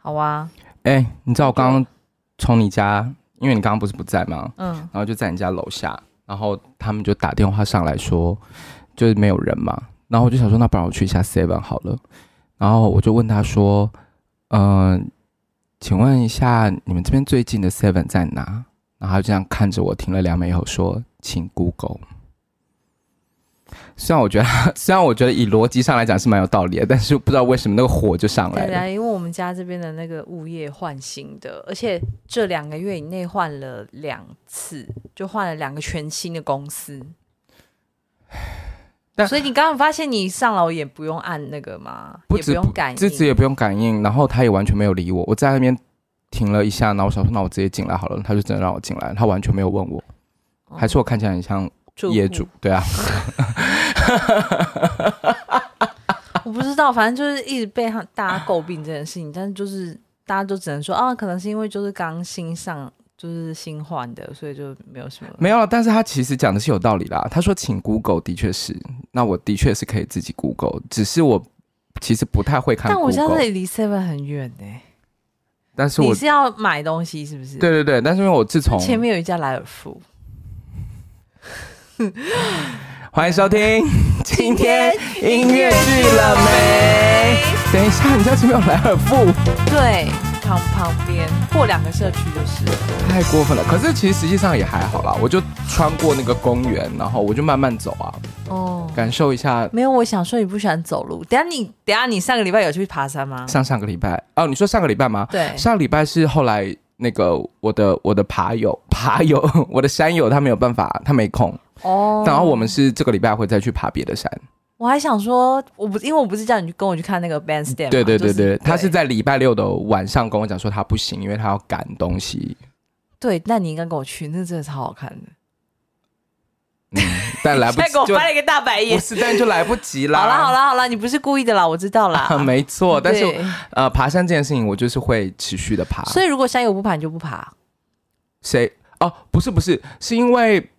好啊。哎、欸，你知道我刚刚从你家，因为你刚刚不是不在吗？嗯。然后就在你家楼下，然后他们就打电话上来说，就是没有人嘛。然后我就想说，那不然我去一下 Seven 好了。然后我就问他说，嗯、呃，请问一下，你们这边最近的 Seven 在哪？然后他就这样看着我，停了两秒以后说，请 Google。虽然我觉得，虽然我觉得以逻辑上来讲是蛮有道理的，但是不知道为什么那个火就上来了。对啊，因为我们家这边的那个物业换新的，而且这两个月以内换了两次，就换了两个全新的公司。但所以你刚刚发现你上楼也不用按那个吗？不也不用感应，自己也不用感应，然后他也完全没有理我。我在那边停了一下，然后我想说，那我直接进来好了。他就真的让我进来，他完全没有问我，哦、还是我看起来很像业主？对啊。我不知道，反正就是一直被他大家诟病这件事情，但是就是大家就只能说啊，可能是因为就是刚新上，就是新换的，所以就没有什么。没有，但是他其实讲的是有道理啦。他说请 Google，的确是，那我的确是可以自己 Google，只是我其实不太会看。但我家这里离 Seven 很远呢、欸。但是我你是要买东西是不是？对对对，但是因为我自从前面有一家莱尔富。欢迎收听 今天音乐剧了没？等一下，你家前面有莱尔富？对，旁旁边过两个社区就是。太过分了，可是其实实际上也还好啦。我就穿过那个公园，然后我就慢慢走啊，哦，感受一下。没有，我想说你不喜欢走路。等下你，等下你上个礼拜有去爬山吗？上上个礼拜哦，你说上个礼拜吗？对，上个礼拜是后来那个我的我的爬友爬友，我的山友他没有办法，他没空。哦，oh, 然后我们是这个礼拜会再去爬别的山。我还想说，我不因为我不是叫你去跟我去看那个 bandstand。对对对对，他是在礼拜六的晚上跟我讲说他不行，因为他要赶东西。对，那你应该跟我去，那真的超好看的。嗯，但来不及，给我翻了一个大白眼，不是，但就来不及啦。好了好了好了，你不是故意的啦，我知道啦。啊、没错，但是呃，爬山这件事情，我就是会持续的爬。所以如果山友不爬，你就不爬。谁？哦，不是不是，是因为。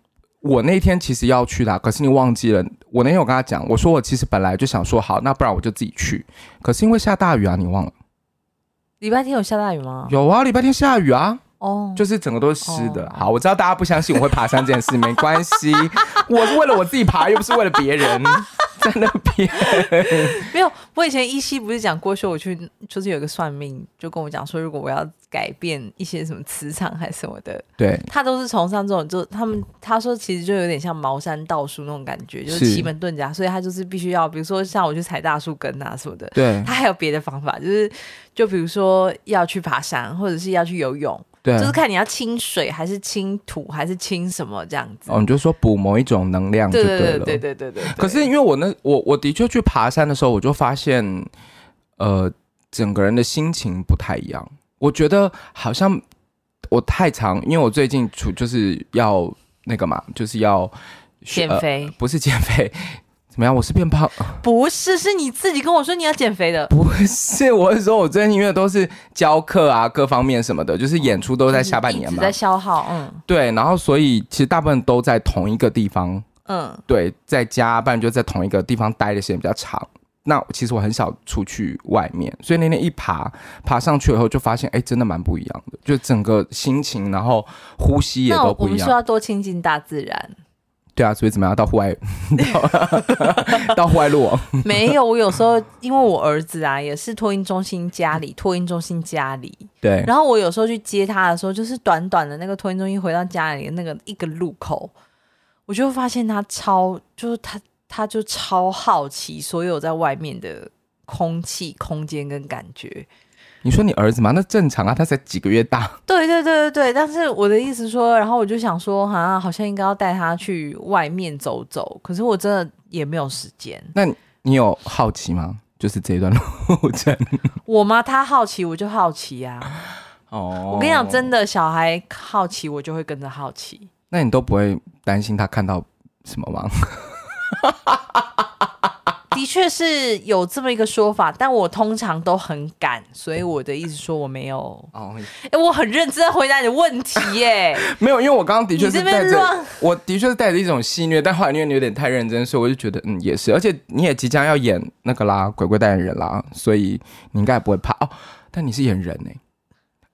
我那天其实要去的，可是你忘记了。我那天有跟他讲，我说我其实本来就想说好，那不然我就自己去。可是因为下大雨啊，你忘了？礼拜天有下大雨吗？有啊，礼拜天下雨啊。哦，oh, 就是整个都是湿的。Oh. 好，我知道大家不相信我会爬山这件事，没关系，我是为了我自己爬，又不是为了别人。在那边。没有，我以前依稀不是讲过说我去就是有个算命，就跟我讲说，如果我要改变一些什么磁场还是什么的，对，他都是崇尚这种，就他们他说其实就有点像茅山道术那种感觉，就是。奇门遁甲，所以他就是必须要，比如说像我去踩大树根啊什么的，对，他还有别的方法，就是就比如说要去爬山或者是要去游泳。对，就是看你要清水还是清土还是清什么这样子。哦，你就说补某一种能量就对了。对对对对对对。可是因为我那我我的确去爬山的时候，我就发现，呃，整个人的心情不太一样。我觉得好像我太长，因为我最近处就是要那个嘛，就是要减肥，呃，不是减肥。怎么样？我是变胖？不是，是你自己跟我说你要减肥的。不是，我是说我最近因为都是教课啊，各方面什么的，就是演出都在下半年嘛，在消耗。嗯，对，然后所以其实大部分都在同一个地方。嗯，对，在家，不然就在同一个地方待的时间比较长。那其实我很少出去外面，所以那天一爬爬上去以后，就发现哎，真的蛮不一样的，就整个心情，然后呼吸也都不一样。我们说要多亲近大自然。对啊，所以怎么样到户外，到户外录？没有，我有时候因为我儿子啊，也是托婴中心家里，托婴中心家里。对。然后我有时候去接他的时候，就是短短的那个托婴中心回到家里的那个一个路口，我就会发现他超，就是他他就超好奇所有在外面的空气、空间跟感觉。你说你儿子吗？那正常啊，他才几个月大。对对对对对，但是我的意思说，然后我就想说，啊，好像应该要带他去外面走走，可是我真的也没有时间。那你有好奇吗？就是这一段路程。我吗？他好奇，我就好奇呀、啊。哦，我跟你讲，真的，小孩好奇，我就会跟着好奇。那你都不会担心他看到什么吗？的 的确是有这么一个说法，但我通常都很赶，所以我的意思说我没有。哦，哎、欸，我很认真回答你的问题耶。没有，因为我刚刚的确是带着，我的确是带着一种戏虐，但后来因为你有点太认真，所以我就觉得嗯也是，而且你也即将要演那个啦，鬼鬼代言人啦，所以你应该也不会怕哦。但你是演人呢？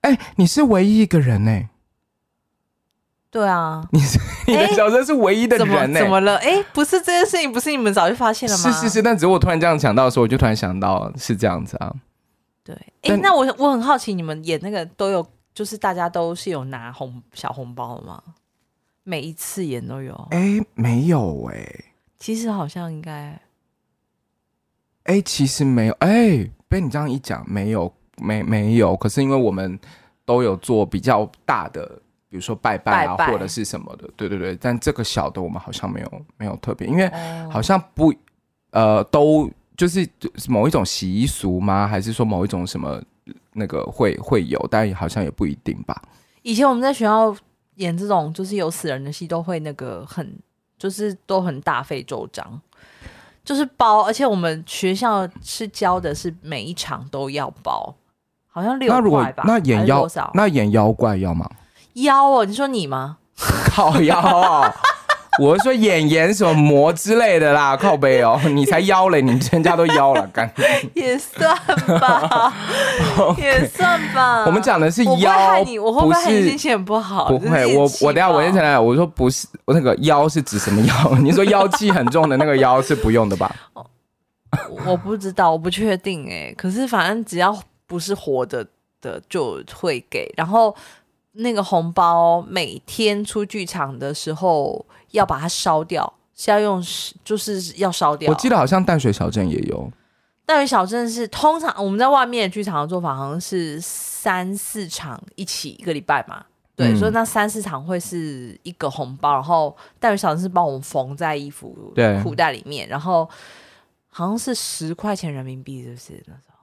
哎、欸，你是唯一一个人呢。对啊，你是 你的角色是唯一的人呢、欸？怎么了？哎，不是这件事情，不是你们早就发现了吗？是是是，但只是我突然这样想到的时候，我就突然想到是这样子啊。对，哎，那我我很好奇，你们演那个都有，就是大家都是有拿红小红包的吗？每一次演都有？哎，没有哎、欸。其实好像应该，哎，其实没有哎，被你这样一讲，没有没没有。可是因为我们都有做比较大的。比如说拜拜啊，拜拜或者是什么的，对对对。但这个小的我们好像没有没有特别，因为好像不呃都就是某一种习俗吗？还是说某一种什么那个会会有？但好像也不一定吧。以前我们在学校演这种就是有死人的戏，都会那个很就是都很大费周章，就是包，而且我们学校是教的是每一场都要包，好像六块吧？那演妖那演妖怪要吗？妖哦，你说你吗？靠妖哦，我是说演演什么魔之类的啦，靠背哦，你才妖嘞，你全家都妖了，干也算吧 也算吧。我们讲的是妖，我会害你，我会不会害你心情很不好？不会，我我等下我先承认，我说不是，我那个妖是指什么妖？你说妖气很重的那个妖是不用的吧？我不知道，我不确定哎、欸。可是反正只要不是活的的就会给，然后。那个红包每天出剧场的时候要把它烧掉，是要用，就是要烧掉。我记得好像淡水小镇也有。淡水小镇是通常我们在外面的剧场的做法，好像是三四场一起一个礼拜嘛。对，嗯、所以那三四场会是一个红包，然后淡水小镇是帮我们缝在衣服裤袋里面，然后好像是十块钱人民币，是不是那时候？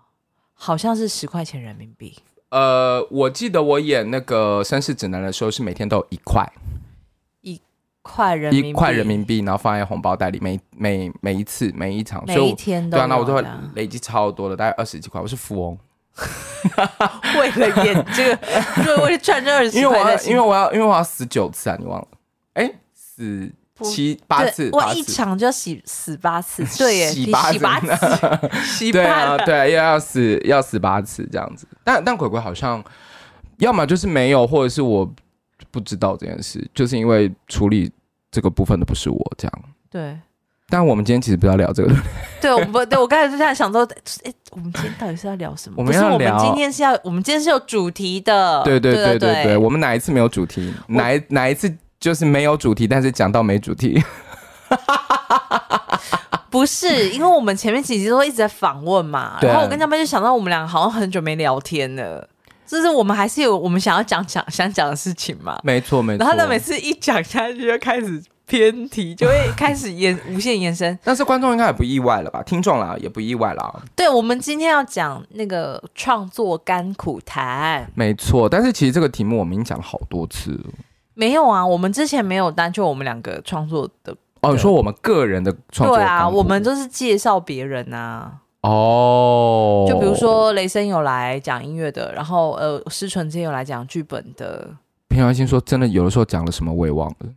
好像是十块钱人民币。呃，我记得我演那个《绅士指南》的时候，是每天都有一块，一块人一块人民币，然后放在红包袋里，每每每一次每一场，每一天都对啊，那我就会累积超多的，大概二十几块，我是富翁。为了演这个，就 为了赚这二十，因为我要，因为我要，因为我要死九次啊，你忘了？哎，死。七八次，我一场就要洗死八次，对耶，洗八次，洗 对啊，对啊，要要死要死八次这样子。但但鬼鬼好像，要么就是没有，或者是我不知道这件事，就是因为处理这个部分的不是我这样。对。但我们今天其实不要聊这个。对，我们对我刚才就在想说，哎，我们今天到底是要聊什么？我们要聊，我们今天是要，我们今天是有主题的。对对对对对，我们哪一次没有主题？哪一哪一次？就是没有主题，但是讲到没主题，不是因为我们前面几集都一直在访问嘛，然后我跟他们就想到我们两个好像很久没聊天了，就是我们还是有我们想要讲讲想讲的事情嘛，没错没错。然后他每次一讲下去就开始偏题，就会开始延无限延伸。但是观众应该也不意外了吧？听众啦也不意外了。对，我们今天要讲那个创作甘苦谈，没错。但是其实这个题目我们已经讲了好多次了。没有啊，我们之前没有单就我们两个创作的哦。你说我们个人的创作，对啊，我们都是介绍别人啊。哦，就比如说雷声有来讲音乐的，然后呃，思纯之前有来讲剧本的。平常心说，真的有的时候讲了什么我也忘了，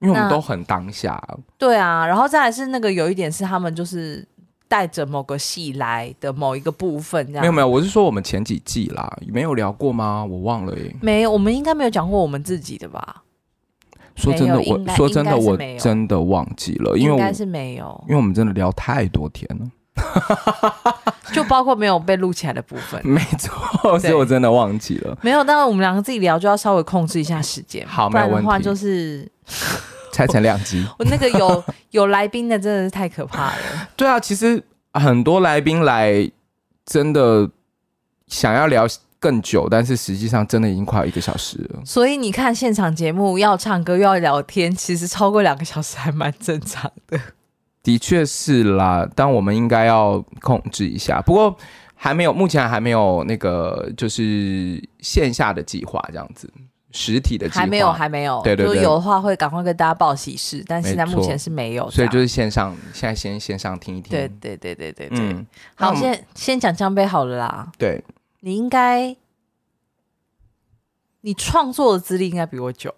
因为我们都很当下。对啊，然后再来是那个有一点是他们就是。带着某个戏来的某一个部分，这样。没有没有，我是说我们前几季啦，没有聊过吗？我忘了耶。没有，我们应该没有讲过我们自己的吧？说真的，我说真的，我真的忘记了，因为应该是没有，因为我们真的聊太多天了，就包括没有被录起来的部分。没错，所以我真的忘记了。没有，但是我们两个自己聊就要稍微控制一下时间，好，不然的话。就是。拆成两集，我那个有有来宾的真的是太可怕了。对啊，其实很多来宾来真的想要聊更久，但是实际上真的已经快要一个小时了。所以你看现场节目要唱歌又要聊天，其实超过两个小时还蛮正常的。的确是啦，但我们应该要控制一下。不过还没有，目前还没有那个就是线下的计划这样子。实体的还没有，还没有。对对对，就有的话会赶快跟大家报喜事，但现在目前是没有。所以就是线上，现在先线上听一听。对对对对对对。嗯，好，先先讲江杯好了啦。对，你应该，你创作的资历应该比我久。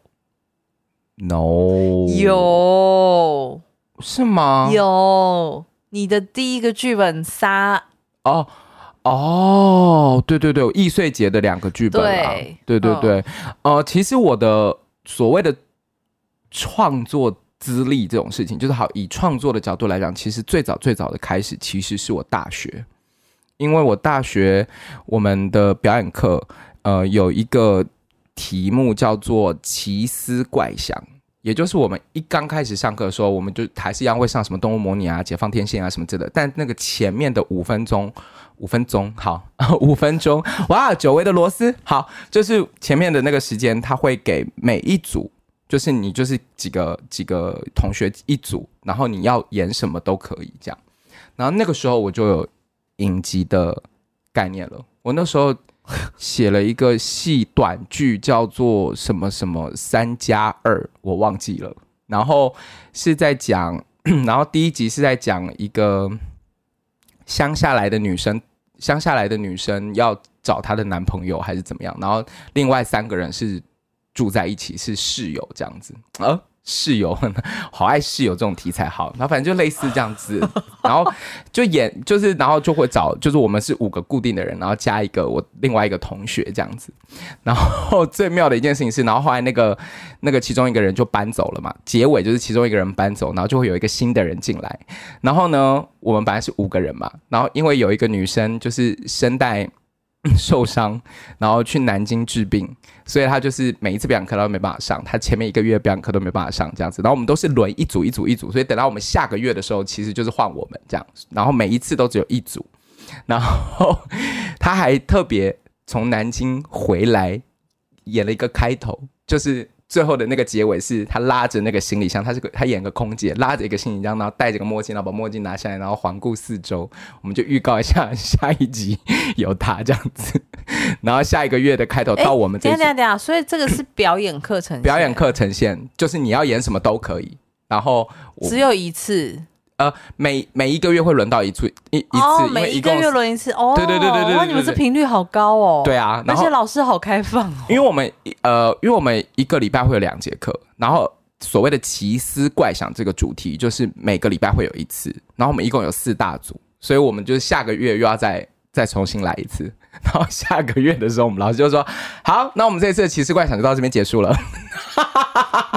No，有是吗？有，你的第一个剧本杀哦。哦，对对对，易碎节的两个剧本啊，对，对对对，哦、呃，其实我的所谓的创作资历这种事情，就是好以创作的角度来讲，其实最早最早的开始其实是我大学，因为我大学我们的表演课，呃，有一个题目叫做奇思怪想，也就是我们一刚开始上课的时候，我们就还是一样会上什么动物模拟啊、解放天线啊什么之类的，但那个前面的五分钟。五分钟，好，五分钟，哇，久违的螺丝，好，就是前面的那个时间，他会给每一组，就是你就是几个几个同学一组，然后你要演什么都可以这样，然后那个时候我就有影集的概念了，我那时候写了一个戏短剧，叫做什么什么三加二，我忘记了，然后是在讲，然后第一集是在讲一个。乡下来的女生，乡下来的女生要找她的男朋友还是怎么样？然后另外三个人是住在一起，是室友这样子。啊室友，好爱室友这种题材，好，然后反正就类似这样子，然后就演，就是然后就会找，就是我们是五个固定的人，然后加一个我另外一个同学这样子，然后最妙的一件事情是，然后后来那个那个其中一个人就搬走了嘛，结尾就是其中一个人搬走，然后就会有一个新的人进来，然后呢，我们本来是五个人嘛，然后因为有一个女生就是声带。受伤，然后去南京治病，所以他就是每一次表演课都没办法上，他前面一个月表演课都没办法上这样子。然后我们都是轮一组一组一组，所以等到我们下个月的时候，其实就是换我们这样。然后每一次都只有一组，然后 他还特别从南京回来演了一个开头，就是。最后的那个结尾是他拉着那个行李箱，他是个他演个空姐，拉着一个行李箱，然后戴着个墨镜，然后把墨镜拿下来，然后环顾四周。我们就预告一下下一集有他这样子，然后下一个月的开头到我们这。等下等下，所以这个是表演课程，表演课呈现就是你要演什么都可以，然后只有一次。呃，每每一个月会轮到一次一一次，哦，每一个月轮一次哦。对对对对对，哇，你们这频率好高哦。对啊，而且老师好开放哦。因为我们呃，因为我们一个礼拜会有两节课，然后所谓的奇思怪想这个主题就是每个礼拜会有一次，然后我们一共有四大组，所以我们就是下个月又要再再重新来一次。然后下个月的时候，我们老师就说：“好，那我们这次的奇思怪想就到这边结束了。”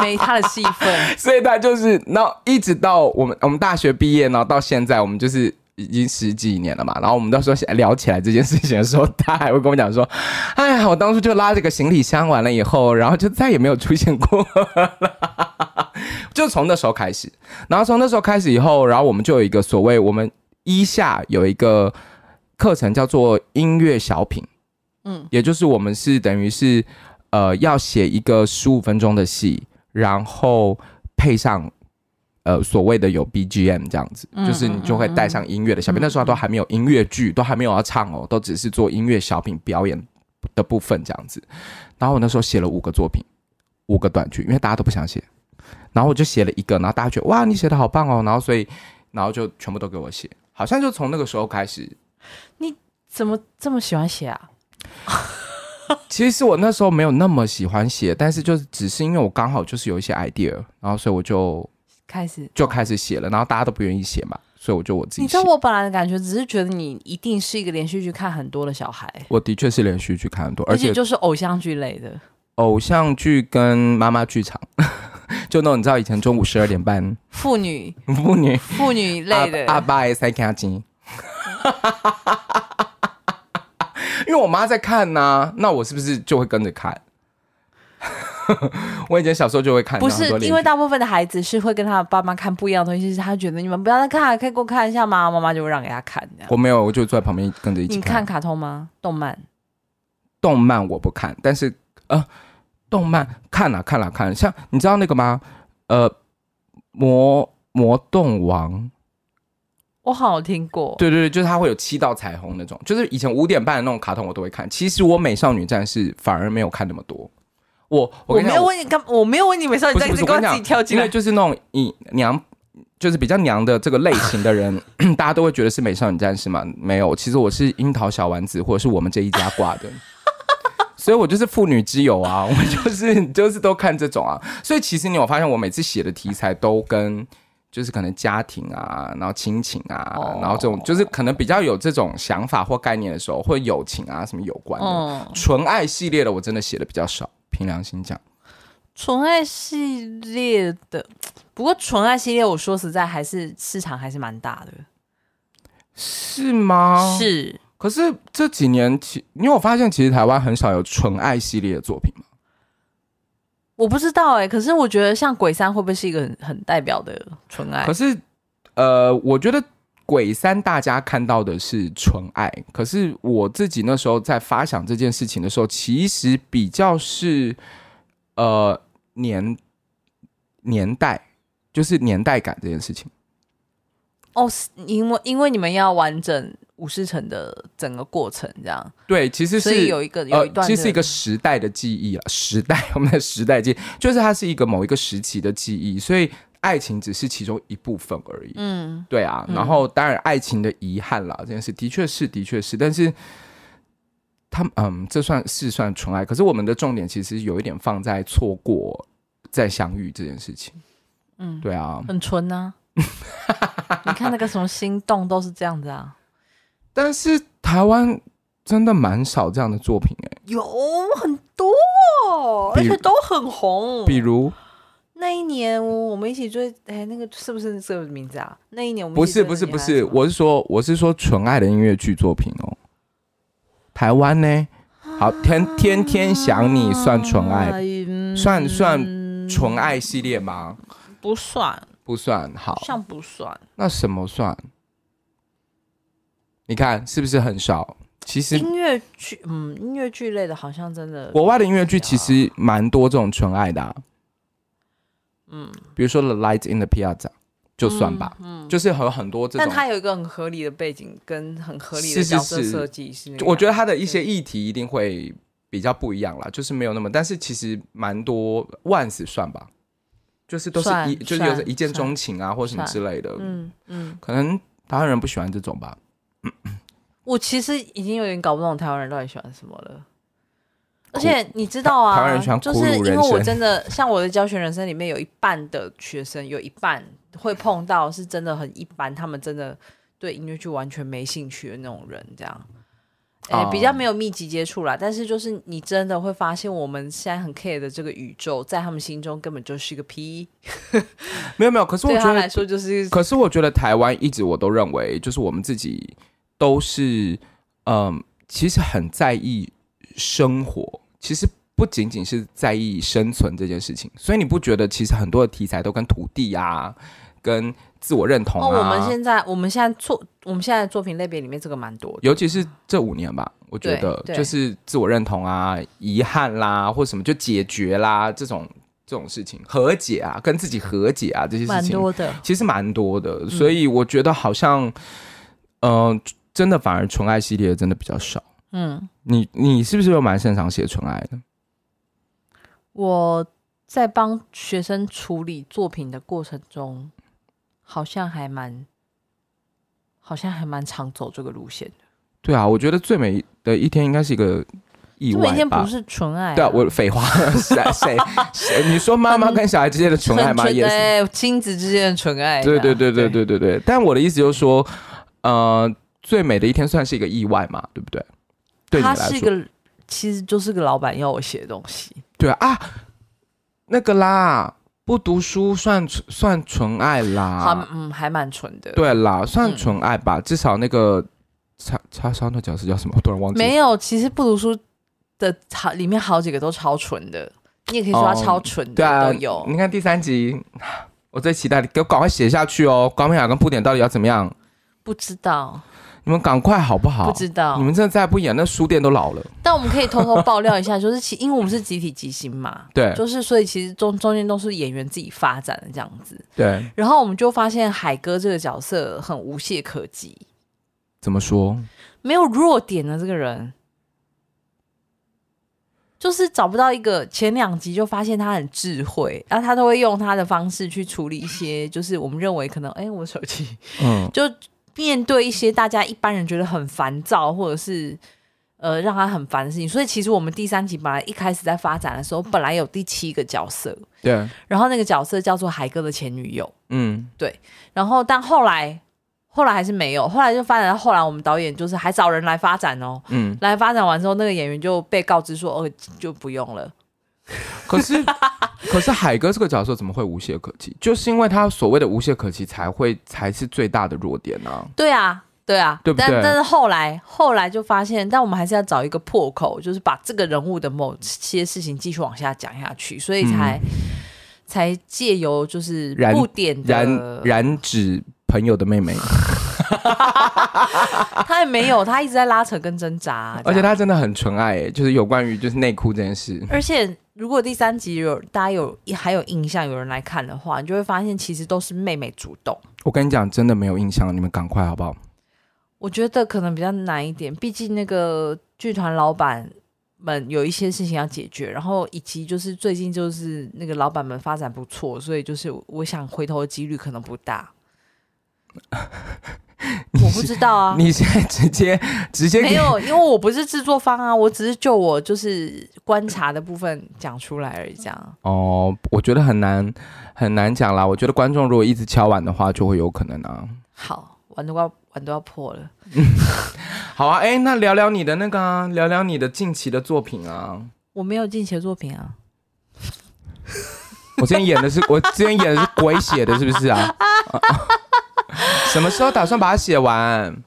没他的戏份，所以他就是，然后一直到我们我们大学毕业，然后到现在，我们就是已经十几年了嘛。然后我们到时候聊起来这件事情的时候，他还会跟我讲说：“哎呀，我当初就拉这个行李箱完了以后，然后就再也没有出现过了。”就从那时候开始，然后从那时候开始以后，然后我们就有一个所谓我们一下有一个。课程叫做音乐小品，嗯，也就是我们是等于是，呃，要写一个十五分钟的戏，然后配上，呃，所谓的有 BGM 这样子，嗯、就是你就会带上音乐的小品。嗯、那时候都还没有音乐剧，都还没有要唱哦，都只是做音乐小品表演的部分这样子。然后我那时候写了五个作品，五个短剧，因为大家都不想写，然后我就写了一个，然后大家觉得哇，你写的好棒哦，然后所以，然后就全部都给我写，好像就从那个时候开始。你怎么这么喜欢写啊？其实我那时候没有那么喜欢写，但是就是只是因为我刚好就是有一些 idea，然后所以我就开始就开始写了，然后大家都不愿意写嘛，所以我就我自己写。你知道我本来的感觉只是觉得你一定是一个连续剧看很多的小孩。我的确是连续剧看很多，而且就是偶像剧类的，偶像剧跟妈妈剧场，就那种你知道以前中午十二点半妇女妇女妇女类的阿爸塞卡金。哈！因为我妈在看呐、啊，那我是不是就会跟着看？我以前小时候就会看。不是，因为大部分的孩子是会跟他爸妈看不一样的东西，是他觉得你们不要再看，可以给我看一下吗？妈妈就会让给他看。我没有，我就坐在旁边跟着一起看。你看卡通吗？动漫？动漫我不看，但是呃，动漫看了、啊、看了、啊、看像你知道那个吗？呃，魔魔动王。我好像听过，对对对，就是它会有七道彩虹那种，就是以前五点半的那种卡通我都会看。其实我美少女战士反而没有看那么多，我我没有问你干，我没有问你美少女战士，你跟我自己跳进来，因为就是那种以娘，就是比较娘的这个类型的人，大家都会觉得是美少女战士嘛？没有，其实我是樱桃小丸子，或者是我们这一家挂的，所以我就是妇女之友啊，我就是就是都看这种啊，所以其实你有发现，我每次写的题材都跟。就是可能家庭啊，然后亲情啊，oh. 然后这种就是可能比较有这种想法或概念的时候，或友情啊什么有关的。纯、oh. 爱系列的我真的写的比较少，凭良心讲。纯爱系列的，不过纯爱系列我说实在还是市场还是蛮大的。是吗？是。可是这几年其，因为我发现其实台湾很少有纯爱系列的作品吗？我不知道哎、可是我觉得像鬼三会不会是一个很很代表的纯爱？可是，呃，我觉得鬼三大家看到的是纯爱，可是我自己那时候在发想这件事情的时候，其实比较是呃年年代，就是年代感这件事情。哦，因为因为你们要完整。武士城的整个过程，这样对，其实是有一个有一段、呃，其实是一个时代的记忆啊，时代 我们的时代记忆，就是它是一个某一个时期的记忆，所以爱情只是其中一部分而已。嗯，对啊，然后当然爱情的遗憾啦，这件事的确是的确是，但是他嗯，这算是算纯爱，可是我们的重点其实有一点放在错过再相遇这件事情。嗯，对啊，很纯啊，你看那个什么心动都是这样子啊。但是台湾真的蛮少这样的作品哎、欸，有很多，而且都很红。比如那一年我们一起追，哎，那个是不是这个名字啊？那一年我们不是不是不是，我是说我是说纯爱的音乐剧作品哦。台湾呢？好，天天天想你算纯爱，嗯、算算纯爱系列吗？不算，不算。好。像不算，那什么算？你看是不是很少？其实音乐剧，嗯，音乐剧类的，好像真的国外的音乐剧其实蛮多这种纯爱的、啊，嗯，比如说《The Light in the Piazza》就算吧，嗯，嗯。就是有很多这种，但它有一个很合理的背景跟很合理的角色设计，是，我觉得它的一些议题一定会比较不一样啦，就是没有那么，但是其实蛮多万死算吧，就是都是一就是有一见钟情啊，或什么之类的，嗯嗯，可能台湾人不喜欢这种吧。我其实已经有点搞不懂台湾人到底喜欢什么了，而且你知道啊，台湾人喜欢就是因为我真的像我的教学人生里面有一半的学生，有一半会碰到是真的很一般，他们真的对音乐剧完全没兴趣的那种人，这样，哎、欸，比较没有密集接触啦。但是就是你真的会发现，我们现在很 care 的这个宇宙，在他们心中根本就是一个屁。没有没有，可是我觉得来说就是，可是我觉得台湾一直我都认为，就是我们自己。都是，嗯，其实很在意生活，其实不仅仅是在意生存这件事情。所以你不觉得，其实很多的题材都跟土地啊，跟自我认同啊。哦，我们现在，我们现在作，我们现在作品类别里面这个蛮多的，尤其是这五年吧，我觉得就是自我认同啊、遗憾啦，或什么就解决啦这种这种事情，和解啊，跟自己和解啊这些事情，蛮多的，其实蛮多的。所以我觉得好像，嗯。呃真的反而纯爱系列真的比较少。嗯，你你是不是又蛮擅长写纯爱的？我在帮学生处理作品的过程中，好像还蛮，好像还蛮常走这个路线的。对啊，我觉得最美的一天应该是一个意外吧。最美一天不是纯爱啊。对啊，我废话，谁谁谁？你说妈妈跟小孩之间的纯爱吗？也是亲子之间的纯爱。对对对对对对对。但我的意思就是说，呃。最美的一天算是一个意外嘛，对不对？对你来说，他是一个，其实就是个老板要我写的东西。对啊，啊，那个啦，不读书算算纯爱啦。好，嗯，还蛮纯的。对啦，算纯爱吧，嗯、至少那个叉叉烧那角色叫什么？我突然忘记。没有，其实不读书的好里面好几个都超纯的，你也可以说他超纯的，哦、都有、啊。你看第三集，我最期待你给我赶快写下去哦。高美雅跟布点到底要怎么样？不知道。你们赶快好不好？不知道，你们真的再不演，那书店都老了。但我们可以偷偷爆料一下，就是其因为我们是集体即兴嘛，对，就是所以其实中中间都是演员自己发展的这样子。对。然后我们就发现海哥这个角色很无懈可击。怎么说？没有弱点的这个人。就是找不到一个前两集就发现他很智慧，然后他都会用他的方式去处理一些，就是我们认为可能，哎，我手机，嗯，就面对一些大家一般人觉得很烦躁，或者是呃让他很烦的事情。所以其实我们第三集本来一开始在发展的时候，本来有第七个角色，对，然后那个角色叫做海哥的前女友，嗯，对，然后但后来。后来还是没有，后来就发展到后来，我们导演就是还找人来发展哦。嗯，来发展完之后，那个演员就被告知说：“哦，就不用了。” 可是，可是海哥这个角色怎么会无懈可击？就是因为他所谓的无懈可击，才会才是最大的弱点呢、啊。对啊，对啊，对不对？但但是后来后来就发现，但我们还是要找一个破口，就是把这个人物的某些事情继续往下讲下去，所以才、嗯、才借由就是不点燃，燃指。朋友的妹妹，他也没有，他一直在拉扯跟挣扎，而且他真的很纯爱，就是有关于就是内裤这件事。而且如果第三集有大家有还有印象，有人来看的话，你就会发现其实都是妹妹主动。我跟你讲，真的没有印象，你们赶快好不好？我觉得可能比较难一点，毕竟那个剧团老板们有一些事情要解决，然后以及就是最近就是那个老板们发展不错，所以就是我想回头的几率可能不大。我不知道啊，你现在直接直接没有，因为我不是制作方啊，我只是就我就是观察的部分讲出来而已，这样。哦，我觉得很难很难讲啦。我觉得观众如果一直敲碗的话，就会有可能啊。好，碗都要碗都要破了。好啊，哎、欸，那聊聊你的那个啊，聊聊你的近期的作品啊。我没有近期的作品啊。我今天演的是我今天演的是鬼写的，是不是啊？什么时候打算把它写完？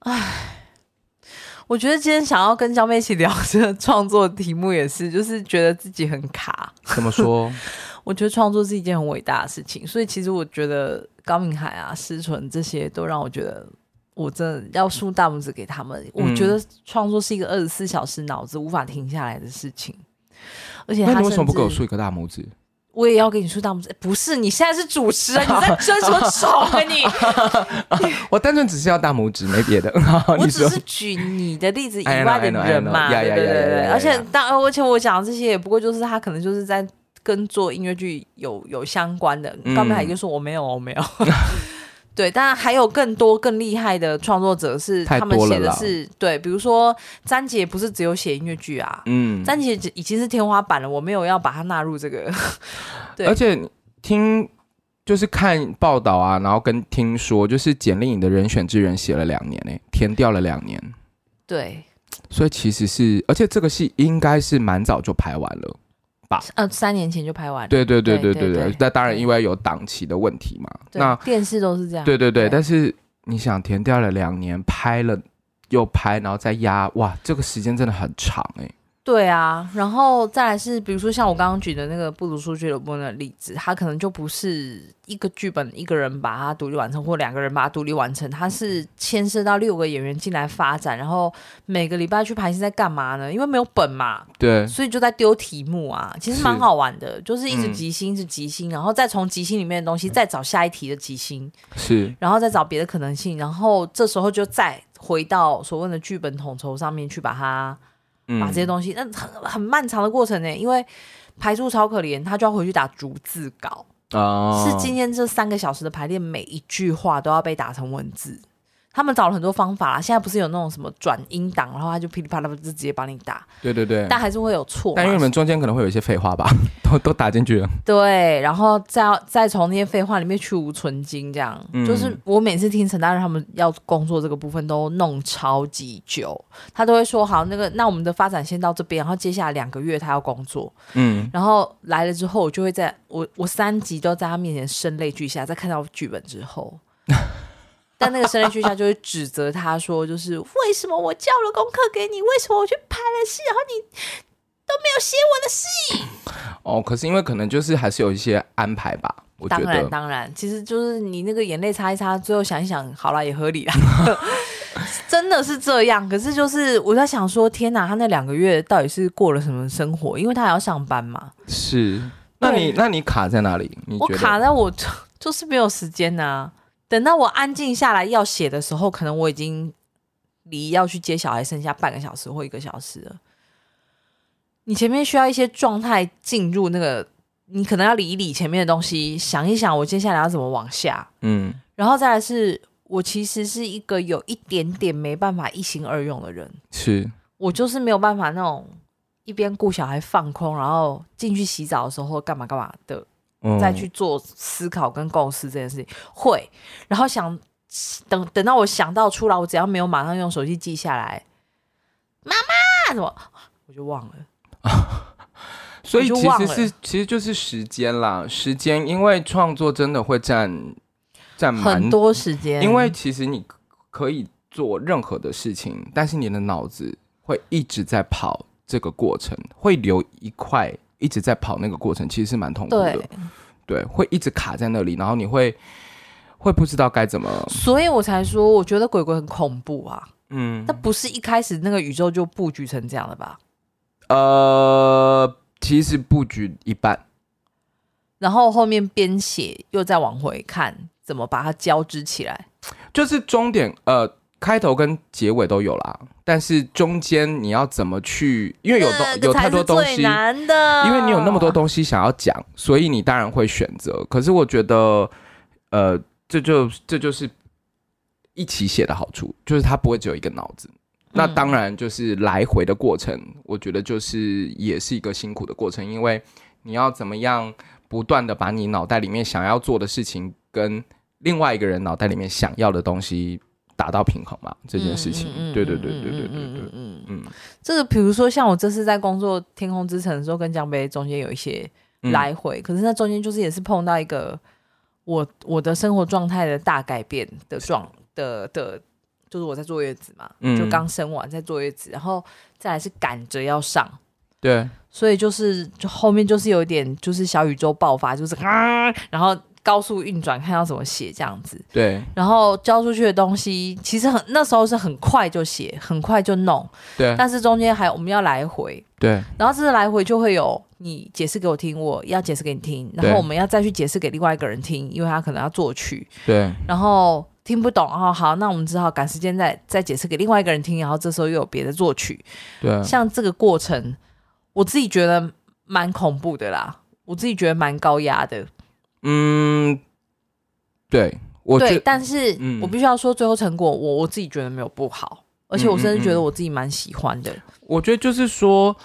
唉，我觉得今天想要跟娇妹一起聊这个创作题目，也是就是觉得自己很卡。怎么说？我觉得创作是一件很伟大的事情，所以其实我觉得高明海啊、思纯这些都让我觉得，我真的要竖大拇指给他们。嗯、我觉得创作是一个二十四小时脑子无法停下来的事情，而且他那你为什么不给我竖一个大拇指？我也要给你竖大拇指，不是，你现在是主持人，你在争什么吵啊你？我单纯只是要大拇指，没别的。我只是举你的例子以外的人嘛，对对对对。而且当而且我讲的这些也不过就是他可能就是在跟做音乐剧有有相关的。刚才就说我没有，我没有。对，当然还有更多更厉害的创作者是他们写的是对，比如说詹杰不是只有写音乐剧啊，嗯，詹杰已经是天花板了，我没有要把它纳入这个。对，而且听就是看报道啊，然后跟听说就是简历颖的人选之人写了两年呢，填掉了两年。对，所以其实是，而且这个戏应该是蛮早就拍完了。呃，三年前就拍完了。对对对对对对，那当然因为有档期的问题嘛。那电视都是这样。对对对，但是你想填掉了两年，拍了又拍，然后再压，哇，这个时间真的很长哎。对啊，然后再来是，比如说像我刚刚举的那个不读书俱乐部的例子，他可能就不是一个剧本一个人把它独立完成，或两个人把它独立完成，他是牵涉到六个演员进来发展，然后每个礼拜去排戏在干嘛呢？因为没有本嘛，对，所以就在丢题目啊，其实蛮好玩的，是就是一直即兴，一直即兴，然后再从即兴里面的东西再找下一题的即兴，是，然后再找别的可能性，然后这时候就再回到所谓的剧本统筹上面去把它。把这些东西，那很很漫长的过程呢，因为排除超可怜，他就要回去打逐字稿，哦、是今天这三个小时的排练，每一句话都要被打成文字。他们找了很多方法啦，现在不是有那种什么转音档，然后他就噼里啪啦就直接帮你打。对对对，但还是会有错。但因为你们中间可能会有一些废话吧，都都打进去了。对，然后再再从那些废话里面去无存菁，这样。嗯、就是我每次听陈大人他们要工作这个部分都弄超级久，他都会说好，那个那我们的发展先到这边，然后接下来两个月他要工作。嗯，然后来了之后，我就会在我我三集都在他面前声泪俱下，在看到剧本之后。但那个声泪俱下就会指责他说，就是为什么我交了功课给你，为什么我去拍了戏，然后你都没有写我的戏？哦，可是因为可能就是还是有一些安排吧，我。当然，当然，其实就是你那个眼泪擦一擦，最后想一想，好了，也合理啦。真的是这样，可是就是我在想说，天哪，他那两个月到底是过了什么生活？因为他还要上班嘛。是，那你那你卡在哪里？你我卡在我 就是没有时间呐、啊。等到我安静下来要写的时候，可能我已经离要去接小孩剩下半个小时或一个小时了。你前面需要一些状态进入那个，你可能要理一理前面的东西，想一想我接下来要怎么往下，嗯，然后再来是我其实是一个有一点点没办法一心二用的人，是我就是没有办法那种一边顾小孩放空，然后进去洗澡的时候或干嘛干嘛的，嗯、再去做思考跟构思这件事情会，然后想等等到我想到出来，我只要没有马上用手机记下来，妈妈怎么我就忘了。所以其实是其实就是时间啦，时间，因为创作真的会占占很多时间。因为其实你可以做任何的事情，但是你的脑子会一直在跑这个过程，会留一块一直在跑那个过程，其实是蛮痛苦的。对，对，会一直卡在那里，然后你会会不知道该怎么。所以我才说，我觉得鬼鬼很恐怖啊。嗯，那不是一开始那个宇宙就布局成这样的吧？呃，其实布局一半，然后后面编写又再往回看，怎么把它交织起来？就是终点，呃，开头跟结尾都有啦，但是中间你要怎么去？因为有东有太多东西，难的，因为你有那么多东西想要讲，所以你当然会选择。可是我觉得，呃，这就这就是一起写的好处，就是它不会只有一个脑子。那当然就是来回的过程，嗯，我觉得就是也是一个辛苦的过程，因为你要怎么样不断的把你脑袋里面想要做的事情跟另外一个人脑袋里面想要的东西达到平衡嘛，这件事情，对对对对对对对，嗯嗯嗯，这个比如说像我这次在工作《天空之城》的时候，跟江杯中间有一些来回，嗯，可是那中间就是也是碰到一个我我的生活状态的大改变的状的的。就是我在坐月子嘛，嗯、就刚生完在坐月子，然后再来是赶着要上，对，所以就是就后面就是有一点就是小宇宙爆发，就是啊，然后高速运转，看要怎么写这样子，对，然后交出去的东西其实很那时候是很快就写，很快就弄，对，但是中间还有我们要来回，对，然后这次来回就会有你解释给我听，我要解释给你听，然后我们要再去解释给另外一个人听，因为他可能要作曲，对，然后。听不懂哦，好，那我们只好赶时间再再解释给另外一个人听，然后这时候又有别的作曲，对，像这个过程，我自己觉得蛮恐怖的啦，我自己觉得蛮高压的，嗯，对，我对，但是我必须要说，最后成果我我自己觉得没有不好，而且我甚至觉得我自己蛮喜欢的，我觉得就是说，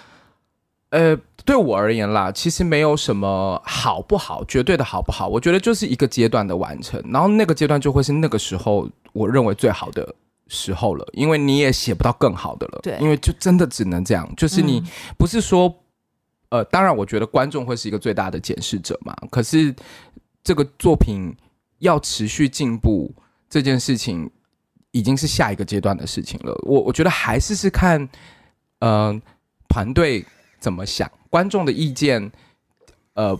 呃。对我而言啦，其实没有什么好不好，绝对的好不好。我觉得就是一个阶段的完成，然后那个阶段就会是那个时候我认为最好的时候了，因为你也写不到更好的了。对，因为就真的只能这样，就是你不是说，嗯、呃，当然我觉得观众会是一个最大的检视者嘛。可是这个作品要持续进步这件事情，已经是下一个阶段的事情了。我我觉得还是是看，呃，团队怎么想。观众的意见，呃，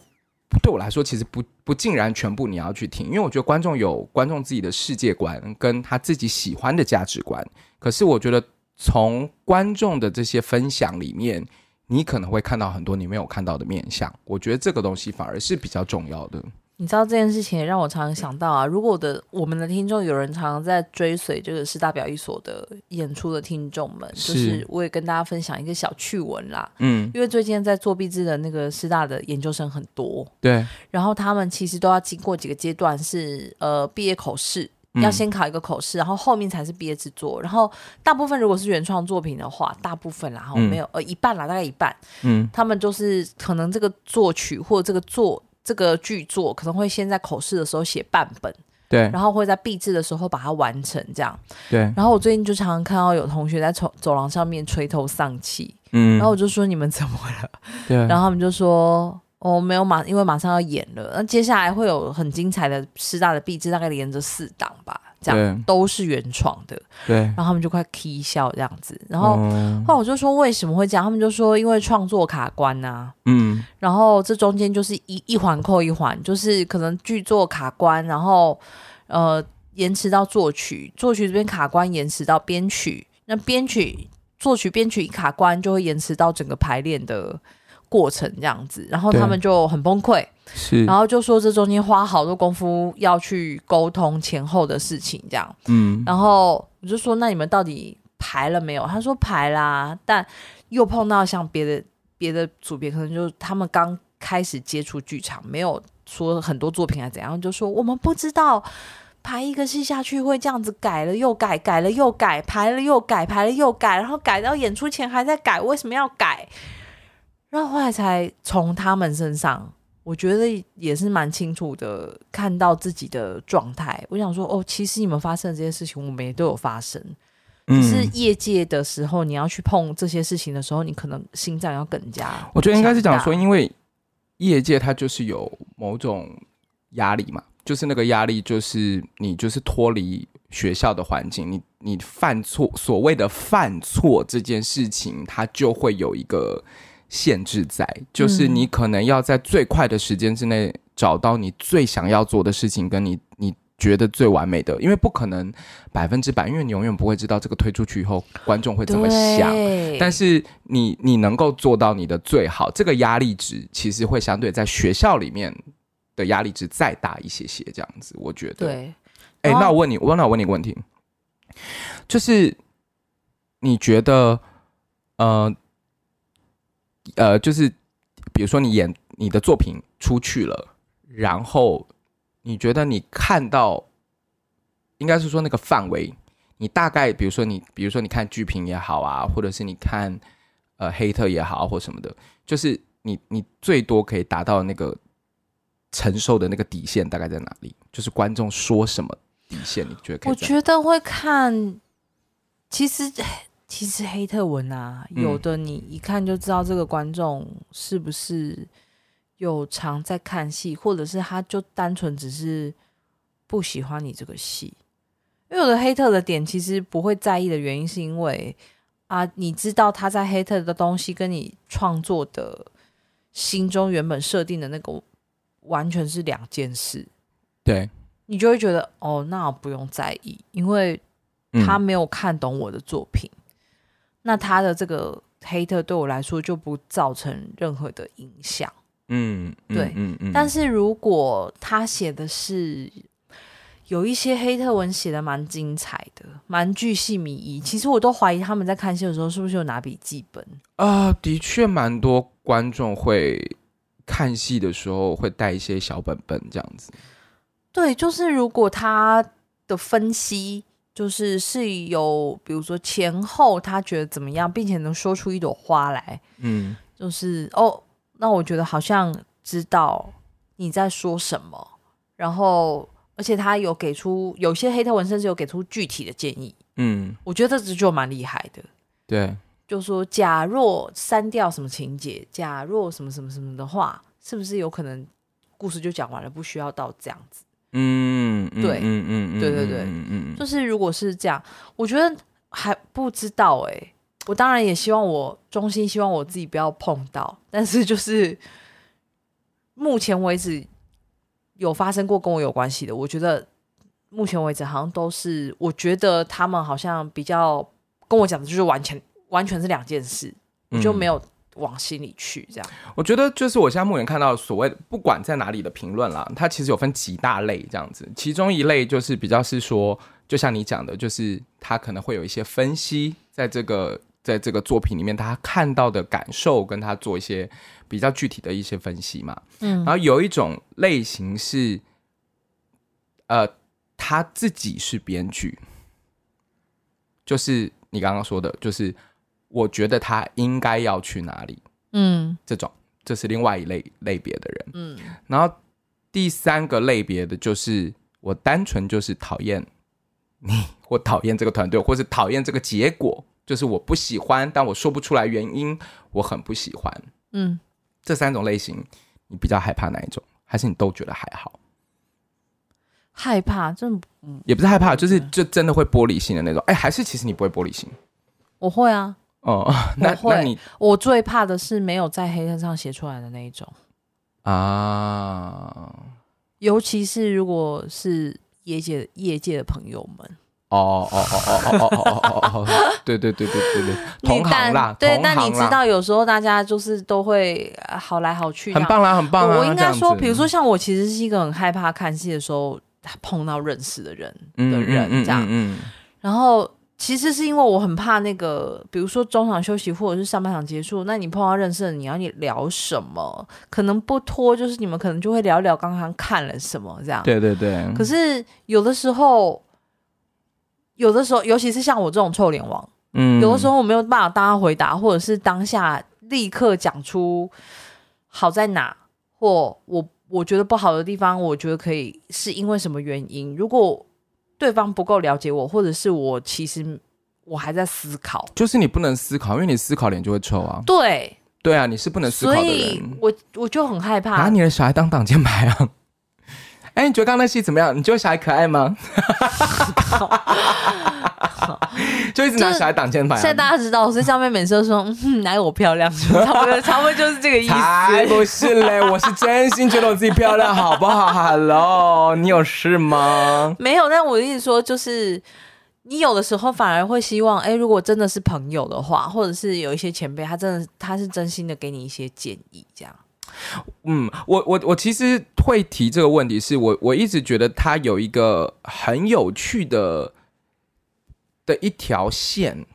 对我来说其实不不尽然全部你要去听，因为我觉得观众有观众自己的世界观跟他自己喜欢的价值观。可是我觉得从观众的这些分享里面，你可能会看到很多你没有看到的面相。我觉得这个东西反而是比较重要的。你知道这件事情也让我常常想到啊，如果我的我们的听众有人常常在追随这个师大表演所的演出的听众们，就是我也跟大家分享一个小趣闻啦。嗯，因为最近在做毕制的那个师大的研究生很多，对，然后他们其实都要经过几个阶段是，是呃毕业口试，要先考一个口试，然后后面才是毕业制作。然后大部分如果是原创作品的话，大部分然后没有、嗯、呃一半啦，大概一半，嗯，他们就是可能这个作曲或者这个作。这个剧作可能会先在口试的时候写半本，对，然后会在毕制的时候把它完成，这样，对。然后我最近就常常看到有同学在走走廊上面垂头丧气，嗯，然后我就说你们怎么了？对，然后他们就说哦没有马，因为马上要演了，那接下来会有很精彩的师大的壁纸，大概连着四档吧。这样都是原创的，对，然后他们就快 k 笑这样子，然后、嗯、后来我就说为什么会这样，他们就说因为创作卡关呐、啊，嗯，然后这中间就是一一环扣一环，就是可能剧作卡关，然后呃延迟到作曲，作曲这边卡关延迟到编曲，那编曲作曲编曲一卡关就会延迟到整个排练的过程这样子，然后他们就很崩溃。是，然后就说这中间花好多功夫要去沟通前后的事情，这样，嗯，然后我就说那你们到底排了没有？他说排啦，但又碰到像别的别的组别可能就他们刚开始接触剧场，没有说很多作品啊怎样，就说我们不知道排一个戏下去会这样子改了又改，改了又改，排了又改，排了又改，然后改到演出前还在改，为什么要改？然后后来才从他们身上。我觉得也是蛮清楚的，看到自己的状态。我想说，哦，其实你们发生的这些事情，我们也都有发生。只是业界的时候，你要去碰这些事情的时候，你可能心脏要更加。我觉得应该是讲说，因为业界它就是有某种压力嘛，就是那个压力，就是你就是脱离学校的环境，你你犯错，所谓的犯错这件事情，它就会有一个。限制在，就是你可能要在最快的时间之内找到你最想要做的事情，跟你你觉得最完美的，因为不可能百分之百，因为你永远不会知道这个推出去以后观众会怎么想。但是你你能够做到你的最好，这个压力值其实会相对在学校里面的压力值再大一些些，这样子，我觉得。对。哎、欸，那我问你，我那我问你个问题，就是你觉得，呃。呃，就是比如说你演你的作品出去了，然后你觉得你看到，应该是说那个范围，你大概比如说你，比如说你看剧评也好啊，或者是你看呃黑特也好或什么的，就是你你最多可以达到那个承受的那个底线大概在哪里？就是观众说什么底线，你觉得可以？我觉得会看，其实。其实黑特文啊，有的你一看就知道这个观众是不是有常在看戏，或者是他就单纯只是不喜欢你这个戏。因为有的黑特的点其实不会在意的原因，是因为啊，你知道他在黑特的东西跟你创作的心中原本设定的那个完全是两件事。对，你就会觉得哦，那我不用在意，因为他没有看懂我的作品。嗯那他的这个黑特对我来说就不造成任何的影响，嗯，对，嗯嗯。嗯，但是如果他写的是有一些黑特文写的蛮精彩的，蛮巨细靡遗，其实我都怀疑他们在看戏的时候是不是有拿笔记本啊？呃，的确，蛮多观众会看戏的时候会带一些小本本这样子。对，就是如果他的分析。就是是有，比如说前后他觉得怎么样，并且能说出一朵花来，嗯，就是哦，那我觉得好像知道你在说什么，然后而且他有给出有些黑特文甚至有给出具体的建议，嗯，我觉得这就蛮厉害的，对，就说假若删掉什么情节，假若什么什么什么的话，是不是有可能故事就讲完了，不需要到这样子。嗯，对，嗯嗯，对对对，嗯嗯，就是如果是这样，我觉得还不知道哎、欸。我当然也希望我衷心希望我自己不要碰到，但是就是目前为止有发生过跟我有关系的，我觉得目前为止好像都是，我觉得他们好像比较跟我讲的就是完全完全是两件事，我就没有。往心里去，这样。我觉得就是我现在目前看到所谓的不管在哪里的评论啦，它其实有分几大类这样子。其中一类就是比较是说，就像你讲的，就是他可能会有一些分析，在这个在这个作品里面他看到的感受，跟他做一些比较具体的一些分析嘛。嗯。然后有一种类型是，呃，他自己是编剧，就是你刚刚说的，就是。我觉得他应该要去哪里？嗯，这种这是另外一类类别的人。嗯，然后第三个类别的就是我单纯就是讨厌你，我讨厌这个团队，或是讨厌这个结果，就是我不喜欢，但我说不出来原因，我很不喜欢。嗯，这三种类型，你比较害怕哪一种？还是你都觉得还好？害怕，这也不是害怕，就是就真的会玻璃心的那种。哎，还是其实你不会玻璃心？我会啊。哦，那会那你我最怕的是没有在黑板上写出来的那一种。啊，尤其是如果是业界业界的朋友们，哦哦哦哦哦哦哦哦哦，对对对对对对，同行啦，对，那你知道有时候大家就是都会好来好去，很棒啦，很棒。我应该说，比如说像我，其实是一个很害怕看戏的时候碰到认识的人的人这样，嗯，然后。其实是因为我很怕那个，比如说中场休息或者是上半场结束，那你碰到认识的你要你聊什么？可能不拖，就是你们可能就会聊聊刚刚看了什么这样。对对对。可是有的时候，有的时候，尤其是像我这种臭脸王，嗯，有的时候我没有办法当他回答，或者是当下立刻讲出好在哪，或我我觉得不好的地方，我觉得可以是因为什么原因？如果对方不够了解我，或者是我其实我还在思考，就是你不能思考，因为你思考脸就会臭啊。对，对啊，你是不能思考的人。所以我我就很害怕拿你的小孩当挡箭牌啊。哎，你觉得刚刚那戏怎么样？你觉得小孩可爱吗？就一直拿小孩挡箭牌、啊。现在大家知道，所以上面每次都说，嗯，哪有我漂亮？差不多，差不多就是这个意思。才不是嘞！我是真心觉得我自己漂亮，好不好？Hello，你有事吗？没有，但我的意思说，就是你有的时候反而会希望，哎，如果真的是朋友的话，或者是有一些前辈，他真的他是真心的给你一些建议，这样。嗯，我我我其实会提这个问题，是我我一直觉得它有一个很有趣的的一条线。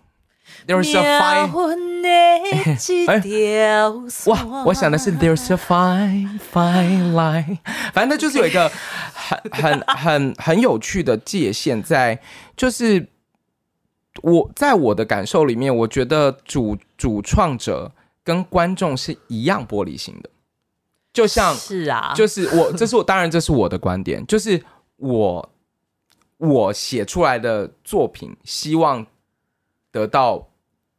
There's a fine，哎，哇，我想的是 There's a fine fine line，反正就是有一个很很很很有趣的界限在，就是我在我的感受里面，我觉得主主创者跟观众是一样玻璃心的。就像是啊，就是我，这是我，当然这是我的观点，就是我我写出来的作品，希望得到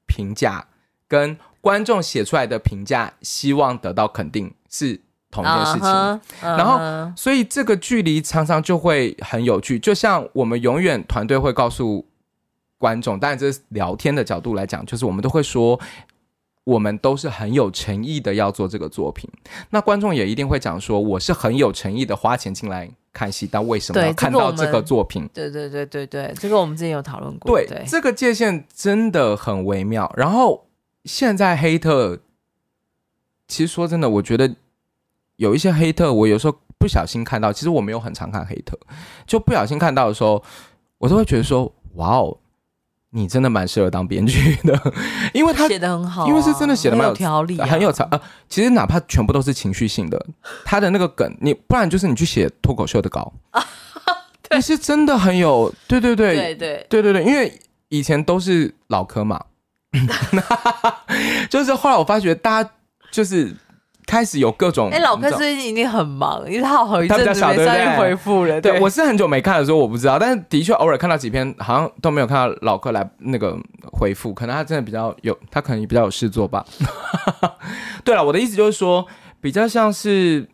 评价，跟观众写出来的评价，希望得到肯定，是同一件事情。Uh-huh, uh-huh. 然后，所以这个距离常常就会很有趣。就像我们永远团队会告诉观众，当然这是聊天的角度来讲，就是我们都会说。我们都是很有诚意的要做这个作品，那观众也一定会讲说，我是很有诚意的花钱进来看戏，但为什么要看到这个作品？对对对对对，这个我们之前有讨论过。对，对这个界限真的很微妙。然后现在黑特，其实说真的，我觉得有一些黑特，我有时候不小心看到，其实我没有很常看黑特，就不小心看到的时候，我都会觉得说，哇哦。你真的蛮适合当编剧的，因为他写的很好，因为是真的写的蛮有条理，很有才。呃，其实哪怕全部都是情绪性的，他的那个梗，你不然就是你去写脱口秀的稿，你是真的很有，对对对。对对。对对对，因为以前都是老科嘛，就是后来我发觉大家就是。开始有各种，哎、欸，老柯最近一定很忙，因为他好一阵子没上去回复了。对，对我是很久没看的时候，我不知道，但是的确偶尔看到几篇，好像都没有看到老柯来那个回复，可能他真的比较有，他可能比较有事做吧。对了，我的意思就是说，比较像是，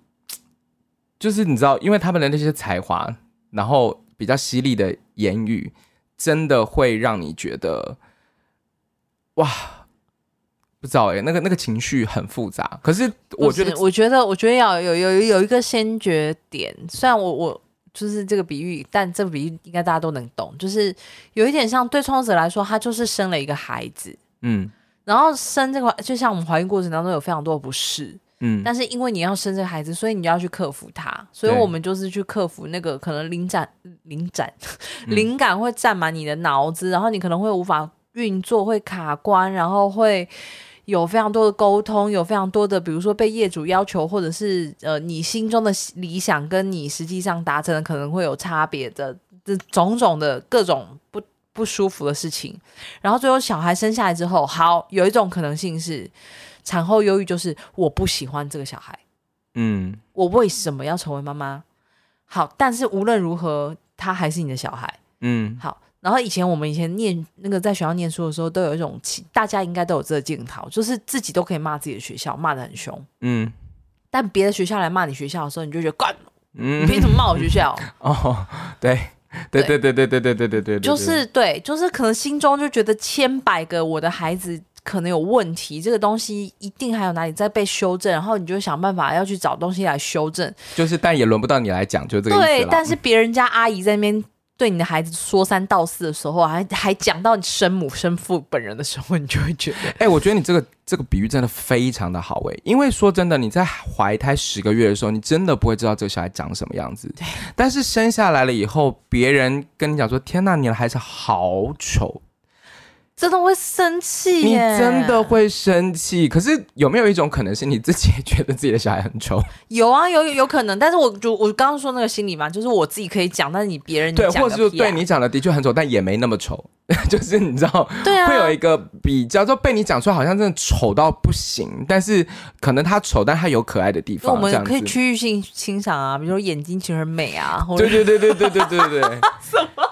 就是你知道，因为他们的那些才华，然后比较犀利的言语，真的会让你觉得，哇。不知道哎、欸，那个那个情绪很复杂。可是我觉得，我觉得，我觉得要有有有一个先决点。虽然我我就是这个比喻，但这个比喻应该大家都能懂。就是有一点像对创作者来说，他就是生了一个孩子，嗯，然后生这个就像我们怀孕过程当中有非常多的不适，嗯，但是因为你要生这个孩子，所以你要去克服它。所以我们就是去克服那个可能灵感灵感灵感会占满你的脑子，然后你可能会无法运作，会卡关，然后会。有非常多的沟通，有非常多的，比如说被业主要求，或者是呃，你心中的理想跟你实际上达成的可能会有差别的，这种种的各种不不舒服的事情。然后最后小孩生下来之后，好，有一种可能性是产后忧郁，就是我不喜欢这个小孩，嗯，我为什么要成为妈妈？好，但是无论如何，他还是你的小孩，嗯，好。然后以前我们以前念那个在学校念书的时候，都有一种大家应该都有这个镜头，就是自己都可以骂自己的学校，骂的很凶，嗯。但别的学校来骂你学校的时候，你就觉得干，嗯，你凭什么骂我学校？哦，对，对对对对对对对对对，就是对，就是可能心中就觉得千百个我的孩子可能有问题，这个东西一定还有哪里在被修正，然后你就想办法要去找东西来修正。就是，但也轮不到你来讲，就这个意思。对，但是别人家阿姨在那边。对你的孩子说三道四的时候，还还讲到你生母生父本人的时候，你就会觉得，哎、欸，我觉得你这个这个比喻真的非常的好哎，因为说真的，你在怀胎十个月的时候，你真的不会知道这个小孩长什么样子，但是生下来了以后，别人跟你讲说，天呐，你的孩子好丑，真的会生气，你真的会生气。可是有没有一种可能是你自己也觉得自己的小孩很丑？有啊，有有可能。但是我就我刚刚说那个心理嘛，就是我自己可以讲，但是你别人你对，或者是对你讲的的确很丑，但也没那么丑。就是你知道，对啊，会有一个比较，就被你讲出来好像真的丑到不行。但是可能他丑，但他有可爱的地方。我们可以区域性欣赏啊，比如说眼睛其实很美啊。对对对对对对对对。什么？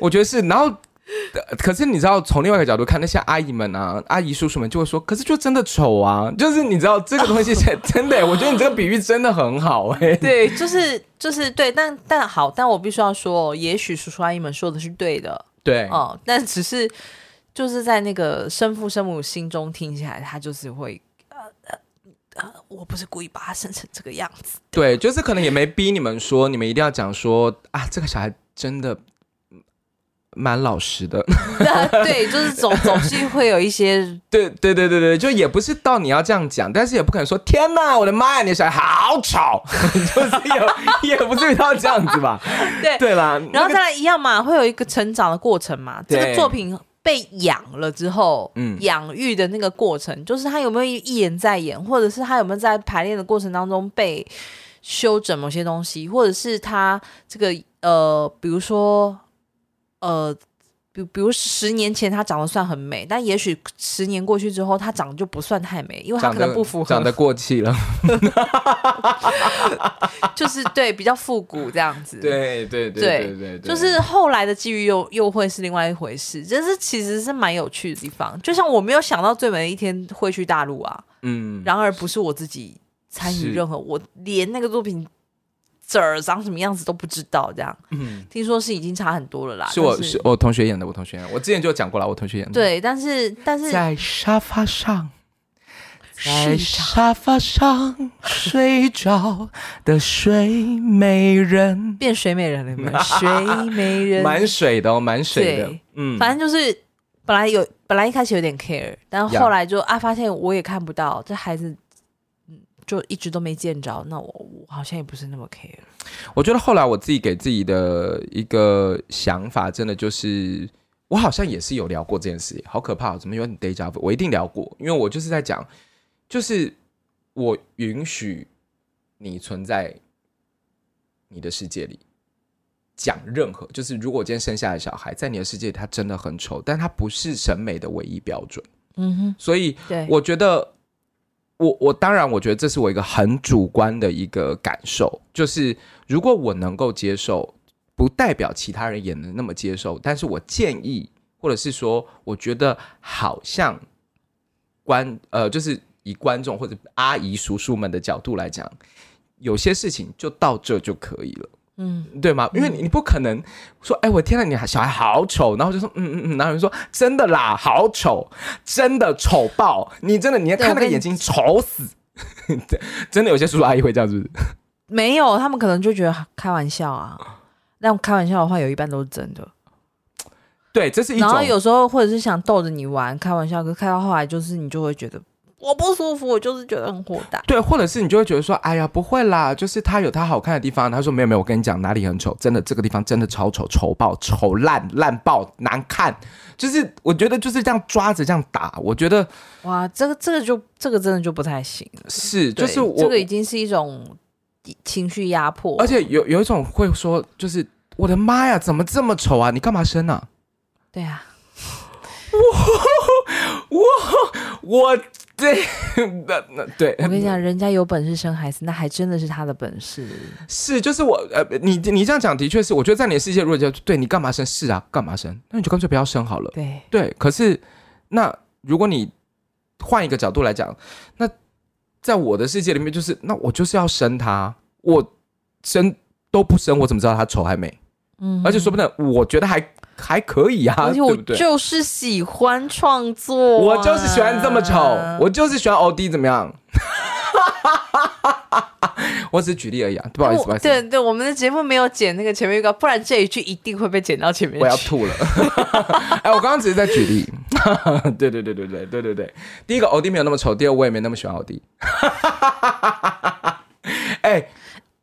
我觉得是，然后。可是你知道，从另外一个角度看，那些阿姨们啊、阿姨叔叔们就会说：“可是就真的丑啊！”就是你知道这个东西是真的，我觉得你这个比喻真的很好哎。对，就是就是对，但但好，但我必须要说，也许叔叔阿姨们说的是对的，对哦，但只是就是在那个生父生母心中听起来，他就是会呃呃呃，我不是故意把他生成这个样子。对，就是可能也没逼你们说，你们一定要讲说啊，这个小孩真的。蛮老实的，对，就是总总是会有一些，对对对对对，就也不是到你要这样讲，但是也不可能说天哪，我的妈呀，你的小孩好吵，就是有也不至于到这样子吧？对对啦，然后再来一样嘛，会有一个成长的过程嘛。这个作品被养了之后，嗯，养育的那个过程，就是他有没有一演再演，或者是他有没有在排练的过程当中被修整某些东西，或者是他这个呃，比如说。呃，比比如十年前她长得算很美，但也许十年过去之后，她长得就不算太美，因为她可能不符合，长得过气了，就是对比较复古这样子，对对对对对，就是后来的际遇又又会是另外一回事，就是其实是蛮有趣的地方。就像我没有想到最美的一天会去大陆啊，嗯，然而不是我自己参与任何，我连那个作品。这儿长什么样子都不知道，这样，嗯，听说是已经差很多了啦。是我是，是我同学演的，我同学演的，我之前就讲过了，我同学演的。对，但是但是在沙发上，在沙发上睡着的睡美人，变水美人了吗？水美人，满水的哦，满水的，嗯，反正就是本来有，本来一开始有点 care，但后来就啊，发现我也看不到这孩子。就一直都没见着，那我我好像也不是那么 care。我觉得后来我自己给自己的一个想法，真的就是我好像也是有聊过这件事，好可怕，怎么有点 deja vu？我一定聊过，因为我就是在讲，就是我允许你存在你的世界里，讲任何，就是如果今天生下来的小孩在你的世界里，他真的很丑，但他不是审美的唯一标准。嗯哼，所以我觉得。我我当然，我觉得这是我一个很主观的一个感受，就是如果我能够接受，不代表其他人也能那么接受。但是我建议，或者是说，我觉得好像观呃，就是以观众或者阿姨叔叔们的角度来讲，有些事情就到这就可以了。嗯，对吗？因为你你不可能说，哎，我天呐，你小孩好丑，然后就说，嗯嗯嗯，然后人说，真的啦，好丑，真的丑爆，你真的，你要看那个眼睛丑死，真的有些叔叔阿姨会这样，子？没有，他们可能就觉得开玩笑啊。那开玩笑的话，有一半都是真的。对，这是一种。然后有时候或者是想逗着你玩，开玩笑，可是开到后来，就是你就会觉得。我不舒服，我就是觉得很火大。对，或者是你就会觉得说，哎呀，不会啦，就是他有他好看的地方。他说没有没有，我跟你讲哪里很丑，真的这个地方真的超丑，丑爆，丑烂烂爆，难看。就是我觉得就是这样抓着这样打，我觉得哇，这个这个就这个真的就不太行了。是，就是我这个已经是一种情绪压迫，而且有有一种会说，就是我的妈呀，怎么这么丑啊？你干嘛生啊？对啊，我我我。对，那那对，我跟你讲，人家有本事生孩子，那还真的是他的本事。是，就是我呃，你你这样讲的确是，我觉得在你的世界，如果就对你干嘛生？是啊，干嘛生？那你就干脆不要生好了。对对，可是那如果你换一个角度来讲，那在我的世界里面，就是那我就是要生他，我生都不生，我怎么知道他丑还美？嗯，而且说不定我觉得还。还可以啊，而且我就是喜欢创作，啊，我就是喜欢这么丑，我就是喜欢欧弟怎么样？我只是举例而已啊，不好意思，不好意思。对对，我们的节目没有剪那个前面预告，不然这一句一定会被剪到前面。我要吐了。哎，我刚刚只是在举例。对对对对对对对对，第一个欧弟没有那么丑，第二我也没那么喜欢欧弟。哎。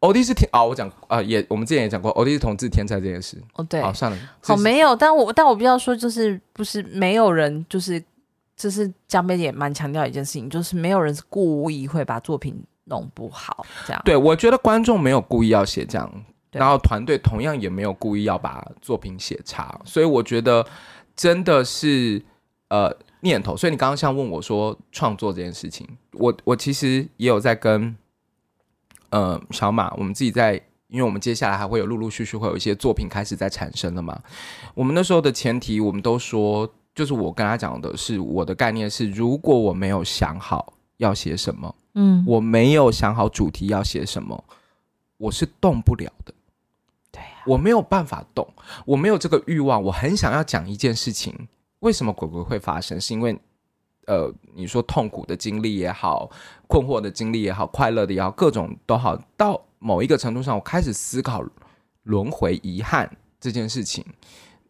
欧弟是天啊，我讲啊，也我们之前也讲过，欧弟是同志天才这件事。哦，对，好算了，好没有，但我但我必须要说，就是不是没有人，就是就是江边也蛮强调一件事情，就是没有人是故意会把作品弄不好这样。对，我觉得观众没有故意要写这样，然后团队同样也没有故意要把作品写差，所以我觉得真的是呃念头。所以你刚刚像问我说创作这件事情，我我其实也有在跟。呃，小马，我们自己在，因为我们接下来还会有陆陆续续会有一些作品开始在产生了嘛。我们那时候的前提，我们都说，就是我跟他讲的是，我的概念是，如果我没有想好要写什么，嗯，我没有想好主题要写什么，我是动不了的。对呀，我没有办法动，我没有这个欲望，我很想要讲一件事情，为什么鬼鬼会发生？是因为。呃，你说痛苦的经历也好，困惑的经历也好，快乐的也好，各种都好。到某一个程度上，我开始思考轮回、遗憾这件事情，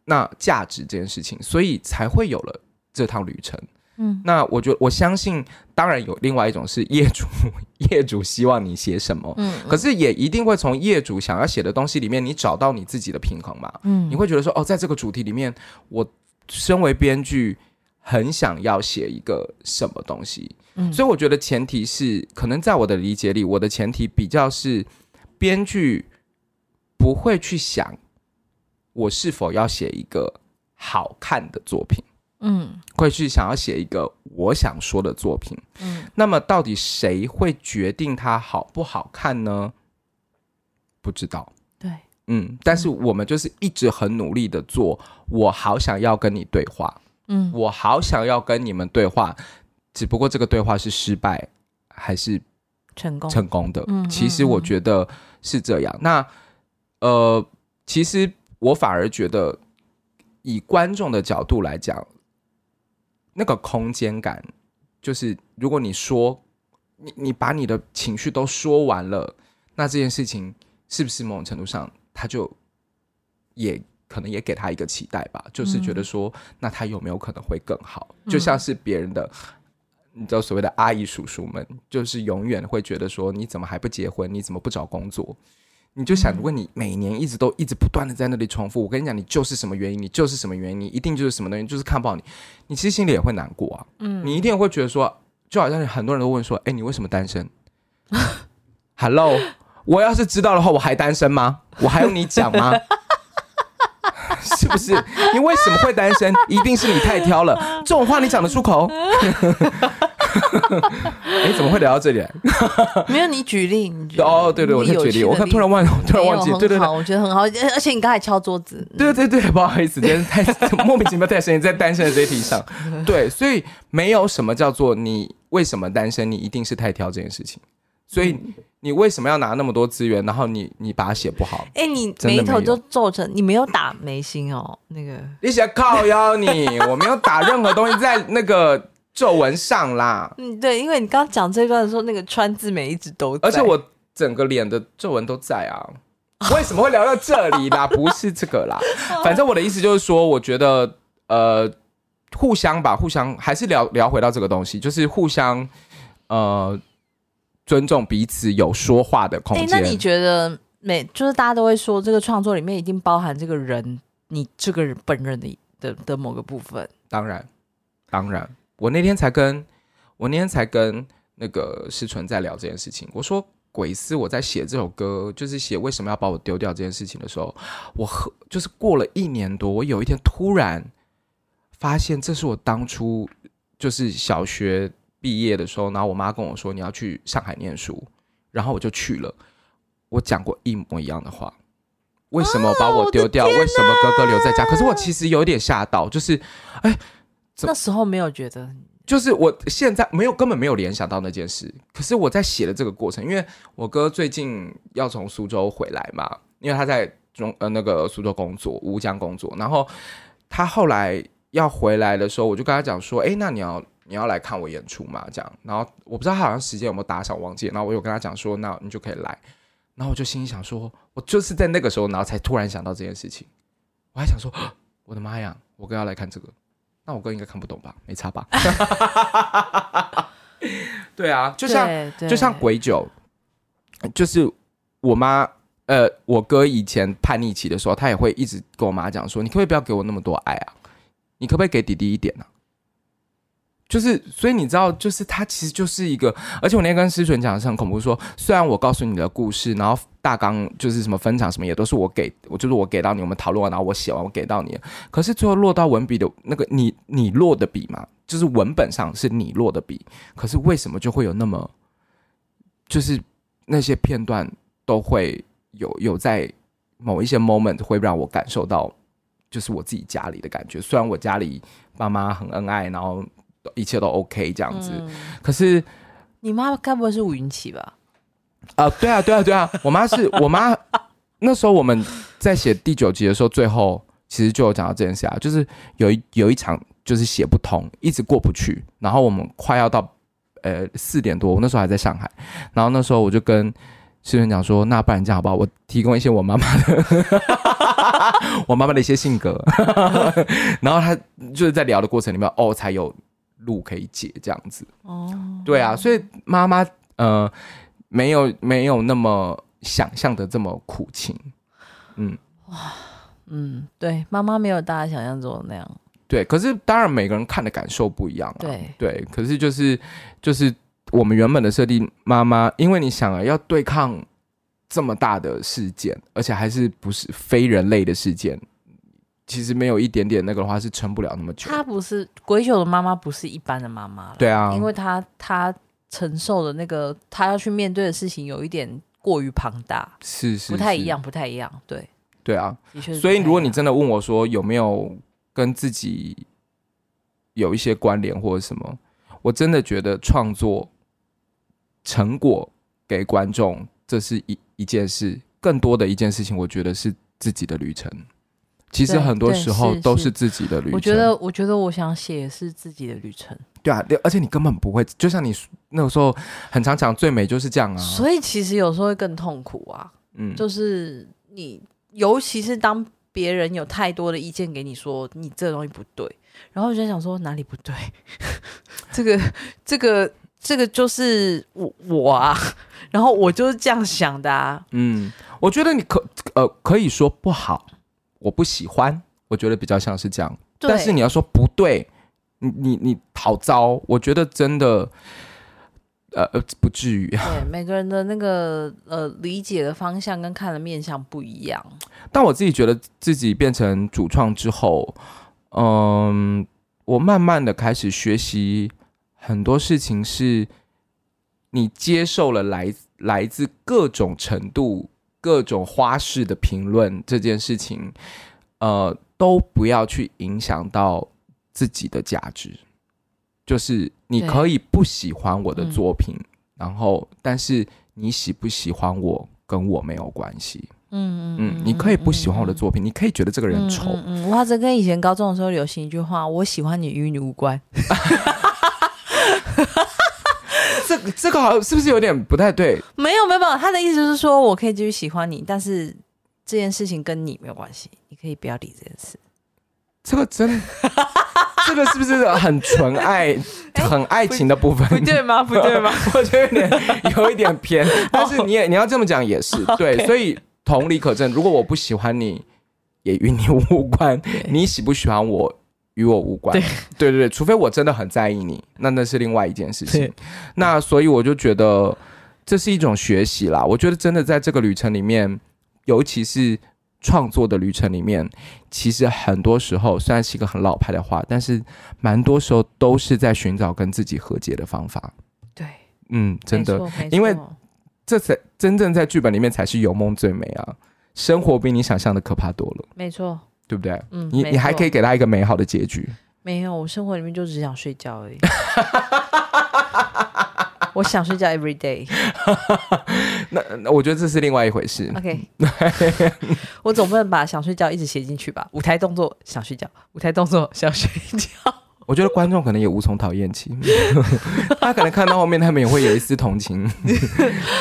那价值这件事情，所以才会有了这趟旅程。嗯，那我觉得我相信，当然有另外一种是业主，业主希望你写什么，嗯，可是也一定会从业主想要写的东西里面，你找到你自己的平衡嘛。嗯，你会觉得说，哦，在这个主题里面，我身为编剧。很想要写一个什么东西，嗯，所以我觉得前提是，可能在我的理解里，我的前提比较是，编剧不会去想我是否要写一个好看的作品，嗯，会去想要写一个我想说的作品，嗯，那么到底谁会决定它好不好看呢？不知道，对，嗯，但是我们就是一直很努力的做，我好想要跟你对话。嗯，我好想要跟你们对话，只不过这个对话是失败还是成功成功的？嗯，其实我觉得是这样。那呃，其实我反而觉得，以观众的角度来讲，那个空间感，就是如果你说你你把你的情绪都说完了，那这件事情是不是某种程度上，他就也。可能也给他一个期待吧，就是觉得说，那他有没有可能会更好？嗯、就像是别人的，你知道所谓的阿姨叔叔们，就是永远会觉得说，你怎么还不结婚？你怎么不找工作？你就想，如果你每年一直都一直不断的在那里重复，我跟你讲，你就是什么原因？你就是什么原因？你一定就是什么东西？就是看不好你，你其实心里也会难过啊。嗯，你一定会觉得说，就好像很多人都问说，哎，你为什么单身？Hello，我要是知道的话，我还单身吗？我还用你讲吗？是不是？你为什么会单身？一定是你太挑了。这种话你讲得出口？哎，怎么会聊到这里来？没有，你举例。你哦，对对，我在举例。我看突然忘，突然忘记。对对对，我觉得很好。而且你刚才敲桌子。对对对，不好意思，真的太莫名其妙太深，在单身的这一题上。对，所以没有什么叫做你为什么单身，你一定是太挑这件事事情。所以你为什么要拿那么多资源？然后你你把它写不好？哎、欸，你眉头就皱成，你没有打眉心哦，那个你想靠腰你，我没有打任何东西在那个皱纹上啦。嗯，对，因为你刚刚讲这段的时候，那个川字眉一直都在，而且我整个脸的皱纹都在啊。为什么会聊到这里啦？不是这个啦，反正我的意思就是说，我觉得呃，互相吧，互相还是聊聊回到这个东西，就是互相呃。尊重彼此有说话的空间。欸，那你觉得每就是大家都会说，这个创作里面一定包含这个人，你这个人本人的的的某个部分？当然，当然。我那天才跟我那天才跟那个思纯在聊这件事情。我说，鬼斯，我在写这首歌，就是写为什么要把我丢掉这件事情的时候，我和就是过了一年多，我有一天突然发现，这是我当初就是小学。毕业的时候，然后我妈跟我说，你要去上海念书，然后我就去了。我讲过一模一样的话，为什么把我丢掉？为什么哥哥留在家？可是我其实有点吓到，就是，哎，那时候没有觉得，就是我现在没有根本没有联想到那件事。可是我在写的这个过程，因为我哥最近要从苏州回来嘛，因为他在中呃那个苏州工作，吴江工作，然后他后来要回来的时候，我就跟他讲说，哎，那你要。你要来看我演出嘛？这样，然后我不知道他好像时间有没有打赏，忘记。然后我有跟他讲说，那你就可以来。然后我就心里想说，我就是在那个时候，然后才突然想到这件事情。我还想说，我的妈呀，我哥要来看这个，那我哥应该看不懂吧？没差吧？对啊，就像就像鬼酒，就是我妈，呃，我哥以前叛逆期的时候，他也会一直跟我妈讲说：“你可不可以不要给我那么多爱啊？你可不可以给弟弟一点呢、啊？”就是，所以你知道，就是他其实就是一个，而且我那天跟思纯讲的是很恐怖说，虽然我告诉你的故事，然后大纲就是什么分场什么也都是我给我，就是我给到你，我们讨论完，然后我写完，我给到你，可是最后落到文笔的那个你你落的笔嘛，就是文本上是你落的笔，可是为什么就会有那么，就是那些片段都会有有在某一些 moment 会让我感受到，就是我自己家里的感觉，虽然我家里爸妈很恩爱，然后。一切都 OK 这样子，嗯、可是你妈该不会是吴云奇吧？啊、呃，对啊，对啊，对啊，我妈是我妈。那时候我们在写第九集的时候，最后其实就有讲到这件事啊，就是有一有一场就是写不通，一直过不去，然后我们快要到呃四点多，我那时候还在上海，然后那时候我就跟诗人讲说，那不然这样好不好？我提供一些我妈妈的，我妈妈的一些性格，然后她就是在聊的过程里面，哦，才有。路可以解这样子。哦，对啊，所以妈妈呃没有没有那么想象的这么苦情，嗯。哇嗯，对，妈妈没有大家想象中的那样，对，可是当然每个人看的感受不一样啊，对。对，可是就是就是我们原本的设定，妈妈因为你想啊要对抗这么大的事件，而且还是不是非人类的事件。其实没有一点点那个的话是撑不了那么久。她不是鬼九的妈妈，不是一般的妈妈。对啊，因为她她承受的那个她要去面对的事情有一点过于庞大，是是，不太一样，不太一样。对对啊，所以如果你真的问我说有没有跟自己有一些关联或者什么，我真的觉得创作成果给观众这是一一件事，更多的一件事情，我觉得是自己的旅程。其实很多时候都是自己的旅程。我觉得，我觉得我想写是自己的旅程。对啊，而且你根本不会，就像你那个时候很常讲，最美就是这样啊。所以其实有时候会更痛苦啊。嗯，就是你，尤其是当别人有太多的意见给你说你这个东西不对，然后我就想说哪里不对？这个，这个，这个就是我我啊，然后我就是这样想的啊。嗯，我觉得你可呃可以说不好。我不喜欢，我觉得比较像是这样。但是你要说不对，你你你好糟，我觉得真的，呃呃，不至于。对，每个人的那个呃理解的方向跟看的面向不一样。但我自己觉得自己变成主创之后，嗯，我慢慢的开始学习很多事情，是你接受了来来自各种程度。各种花式的评论这件事情，呃，都不要去影响到自己的价值。就是你可以不喜欢我的作品，嗯、然后，但是你喜不喜欢我跟我没有关系。嗯嗯嗯，你可以不喜欢我的作品，嗯、你可以觉得这个人丑。嗯，嗯，嗯，哇，这跟以前高中的时候流行一句话：“我喜欢你与你无关。”这这个好像是不是有点不太对？没有没有没有，他的意思就是说我可以继续喜欢你，但是这件事情跟你没有关系，你可以不要理这件事。这个真，这个是不是很纯爱、很爱情的部分？不对吗？不对吗？我觉得有点有一点偏，但是你也你要这么讲也是对，所以同理可证。如果我不喜欢你，也与你无关；你喜不喜欢我？与我无关，对 对对，除非我真的很在意你，那那是另外一件事情。那所以我就觉得这是一种学习啦。我觉得真的在这个旅程里面，尤其是创作的旅程里面，其实很多时候虽然是一个很老派的话，但是蛮多时候都是在寻找跟自己和解的方法。对，嗯，真的，因为这才真正在剧本里面才是有梦最美啊！生活比你想象的可怕多了。没错。对不对？嗯，你你还可以给他一个美好的结局。没有，我生活里面就只想睡觉而已。我想睡觉，every day。那那我觉得这是另外一回事。OK，我总不能把想睡觉一直写进去吧？舞台动作想睡觉，舞台动作想睡觉。我觉得观众可能也无从讨厌起，他可能看到后面，他们也会有一丝同情，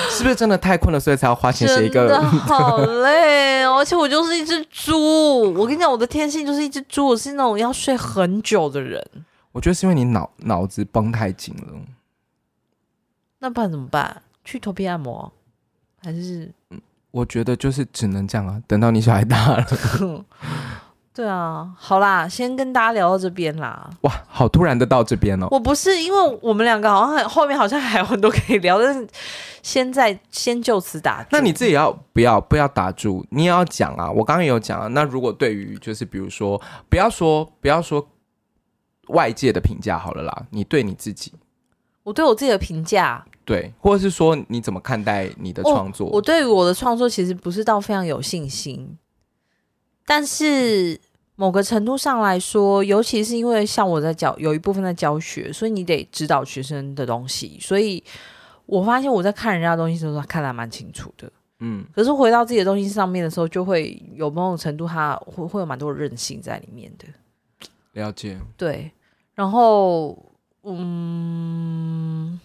是不是真的太困了，所以才要花钱写一个？真的好累，而且我就是一只猪。我跟你讲，我的天性就是一只猪，我是那种要睡很久的人。我觉得是因为你脑脑子绷太紧了。那不然怎么办？去头皮按摩，还是我觉得就是只能这样啊，等到你小孩大了。对啊，好啦，先跟大家聊到这边啦。哇，好突然的到这边哦。我不是因为我们两个好像后面好像还有很多可以聊，但是现在先就此打住。那你自己要不要不要打住？你也要讲啊。我刚刚也有讲啊。那如果对于就是比如说，不要说不要说外界的评价好了啦，你对你自己，我对我自己的评价，对，或者是说你怎么看待你的创作？我，我对于我的创作其实不是到非常有信心。但是某个程度上来说，尤其是因为像我在教，有一部分在教学，所以你得指导学生的东西。所以我发现我在看人家的东西的时候，看得还蛮清楚的。嗯，可是回到自己的东西上面的时候，就会有某种程度，他会会有蛮多韧性在里面的。了解。对，然后嗯。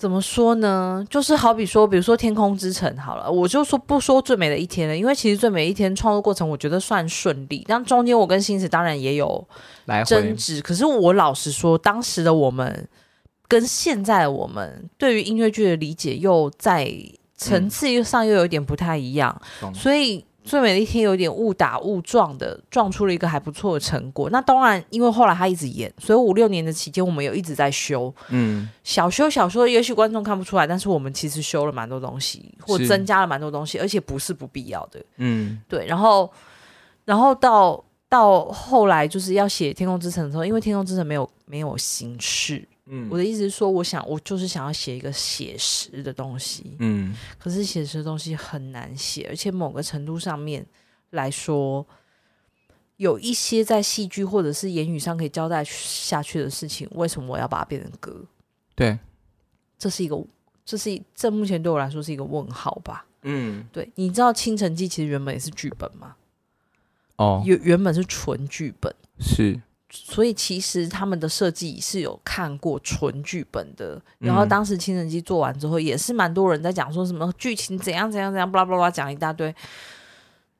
怎么说呢？就是好比说，比如说《天空之城》好了，我就说不说最美的一天了，因为其实最美一天创作过程我觉得算顺利，但中间我跟星驰当然也有争执。可是我老实说，当时的我们跟现在的我们对于音乐剧的理解又在层次上又有点不太一样，嗯、所以。最美的一天有点误打误撞的撞出了一个还不错的成果。那当然，因为后来他一直演，所以五六年的期间我们有一直在修，嗯，小修小修，也许观众看不出来，但是我们其实修了蛮多东西，或增加了蛮多东西，而且不是不必要的，嗯，对。然后，然后到到后来就是要写《天空之城》的时候，因为《天空之城》没有没有形式。嗯，我的意思是说，我想我就是想要写一个写实的东西，嗯，可是写实的东西很难写，而且某个程度上面来说，有一些在戏剧或者是言语上可以交代下去的事情，为什么我要把它变成歌？对，这是一个，这是，这目前对我来说是一个问号吧？嗯，对，你知道《倾城记》其实原本也是剧本吗？哦，原原本是纯剧本，是。所以其实他们的设计是有看过纯剧本的，然后当时《青城记》做完之后，也是蛮多人在讲说什么剧情怎样怎样怎样，巴拉巴拉讲一大堆。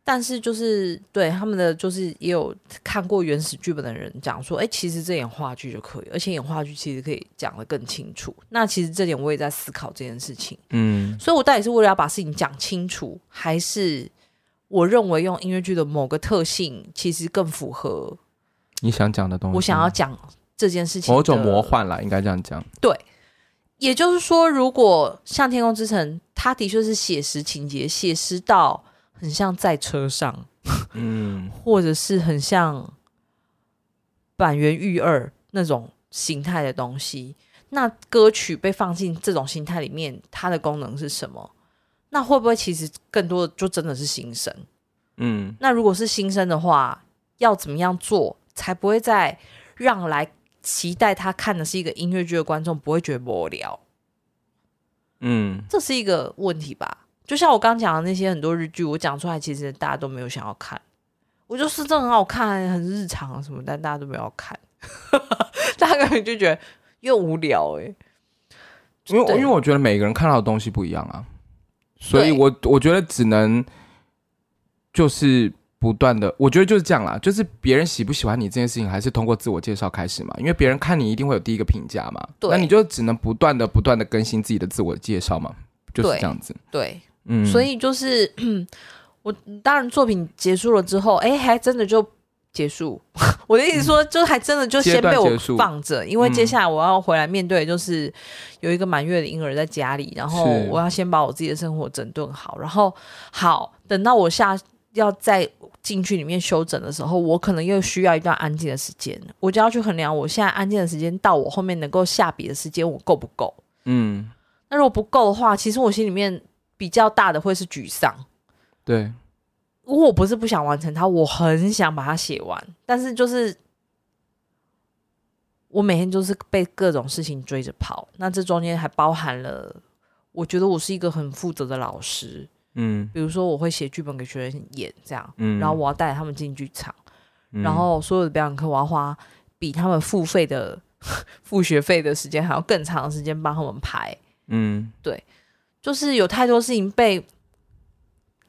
但是就是对他们的就是也有看过原始剧本的人讲说，哎，其实这演话剧就可以，而且演话剧其实可以讲的更清楚。那其实这点我也在思考这件事情。嗯，所以我到底是为了要把事情讲清楚，还是我认为用音乐剧的某个特性其实更符合？你想讲的东西，我想要讲这件事情，某种魔幻啦，应该这样讲。对，也就是说，如果像《天空之城》，它的确是写实情节，写实到很像在车上，嗯，或者是很像板垣玉二那种形态的东西。那歌曲被放进这种形态里面，它的功能是什么？那会不会其实更多的就真的是新生？嗯，那如果是新生的话，要怎么样做？才不会再让来期待他看的是一个音乐剧的观众不会觉得无聊，嗯，这是一个问题吧？就像我刚讲的那些很多日剧，我讲出来，其实大家都没有想要看。我就是这很好看，很日常什么，但大家都没有看，大家可能就觉得又无聊哎、欸。因为因为我觉得每个人看到的东西不一样啊，所以我我觉得只能就是。不断的，我觉得就是这样啦，就是别人喜不喜欢你这件事情，还是通过自我介绍开始嘛。因为别人看你一定会有第一个评价嘛，对，那你就只能不断的、不断的更新自己的自我介绍嘛，就是这样子。对，对嗯，所以就是 我当然作品结束了之后，哎，还真的就结束。我的意思说，就还真的就先被我放着，因为接下来我要回来面对，就是有一个满月的婴儿在家里，然后我要先把我自己的生活整顿好，然后好等到我下要在。进去里面休整的时候，我可能又需要一段安静的时间，我就要去衡量我现在安静的时间到我后面能够下笔的时间，我够不够？嗯，那如果不够的话，其实我心里面比较大的会是沮丧。对，如果我不是不想完成它，我很想把它写完，但是就是我每天就是被各种事情追着跑，那这中间还包含了，我觉得我是一个很负责的老师。嗯，比如说我会写剧本给学生演，这样，嗯，然后我要带他们进剧场，嗯，然后所有的表演课我要花比他们付费的付学费的时间还要更长的时间帮他们排，嗯，对，就是有太多事情被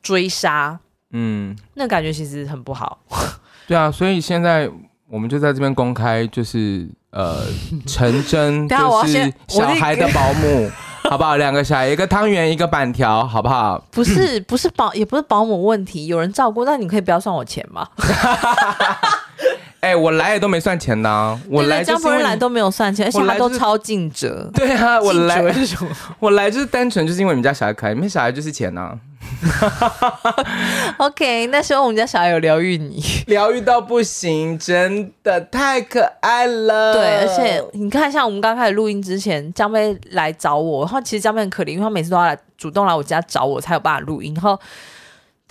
追杀，嗯，那感觉其实很不好。对啊，所以现在我们就在这边公开，就是呃，陈真 就是小孩的保姆。好不好？两个小孩，一个汤圆，一个板条，好不好？不是，不是保，也不是保姆问题，有人照顾，那你可以不要算我钱吗？哎、欸，我来也都没算钱呢，我来江夫人来都没有算钱，而且他都超尽责。对啊，我来 我来就是单纯就是因为你们家小孩可爱，你们小孩就是钱呢。OK，那希望我们家小孩有疗愈你，疗愈到不行，真的太可爱了。对，而且你看，像我们刚开始录音之前，江妹来找我，然后其实江妹很可怜，因为她每次都要来主动来我家找我，才有办法录音。然后。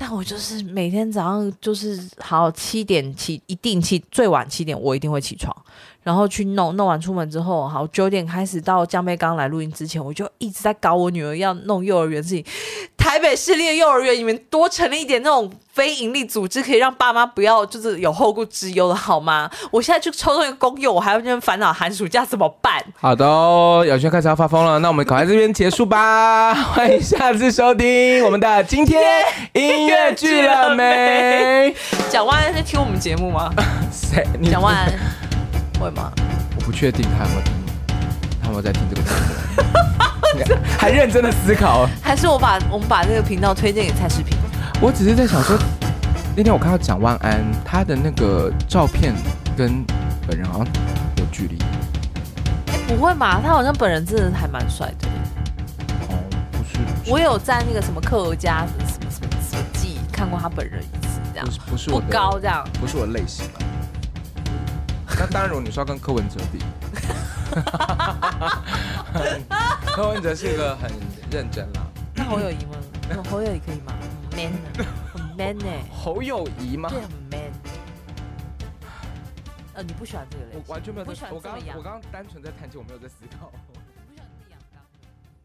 但我就是每天早上就是好七点起，一定起最晚七点，我一定会起床。然后去弄，弄完出门之后，好九点开始到江妹刚来录音之前，我就一直在搞我女儿要弄幼儿园的事情。台北市立的幼儿园，你们多成立一点那种非营利组织，可以让爸妈不要就是有后顾之忧的好吗？我现在去抽中一个公幼，我还要这边烦恼寒暑假怎么办？好的哦，小瑄开始要发疯了，那我们赶快这边结束吧。欢迎下次收听我们的今天音乐剧了没？蒋万安在听我们节目吗？谁？蒋万安。会吗？我不确定他有没有听，他有没有在听这个节目？还认真的思考。还是我把我们把这个频道推荐给蔡世平？我只是在想说，那天我看到蒋万安他的那个照片跟本人好像有距离。哎，不会嘛？他好像本人真的还蛮帅的。哦，不是。我有在那个什么客家什么什么什么记看过他本人一次，这样不是不是我不高这样，不是我类型。那当然，如果你说要跟柯文哲比，柯文哲是一个很认真啦。那侯友宜吗？侯友谊可以吗？很 man 呢，很 man 呢。侯友谊吗？对，很 man。呃，你不喜欢这个类型？我完全没有在，我刚我刚刚单纯在弹琴，我没有在思考。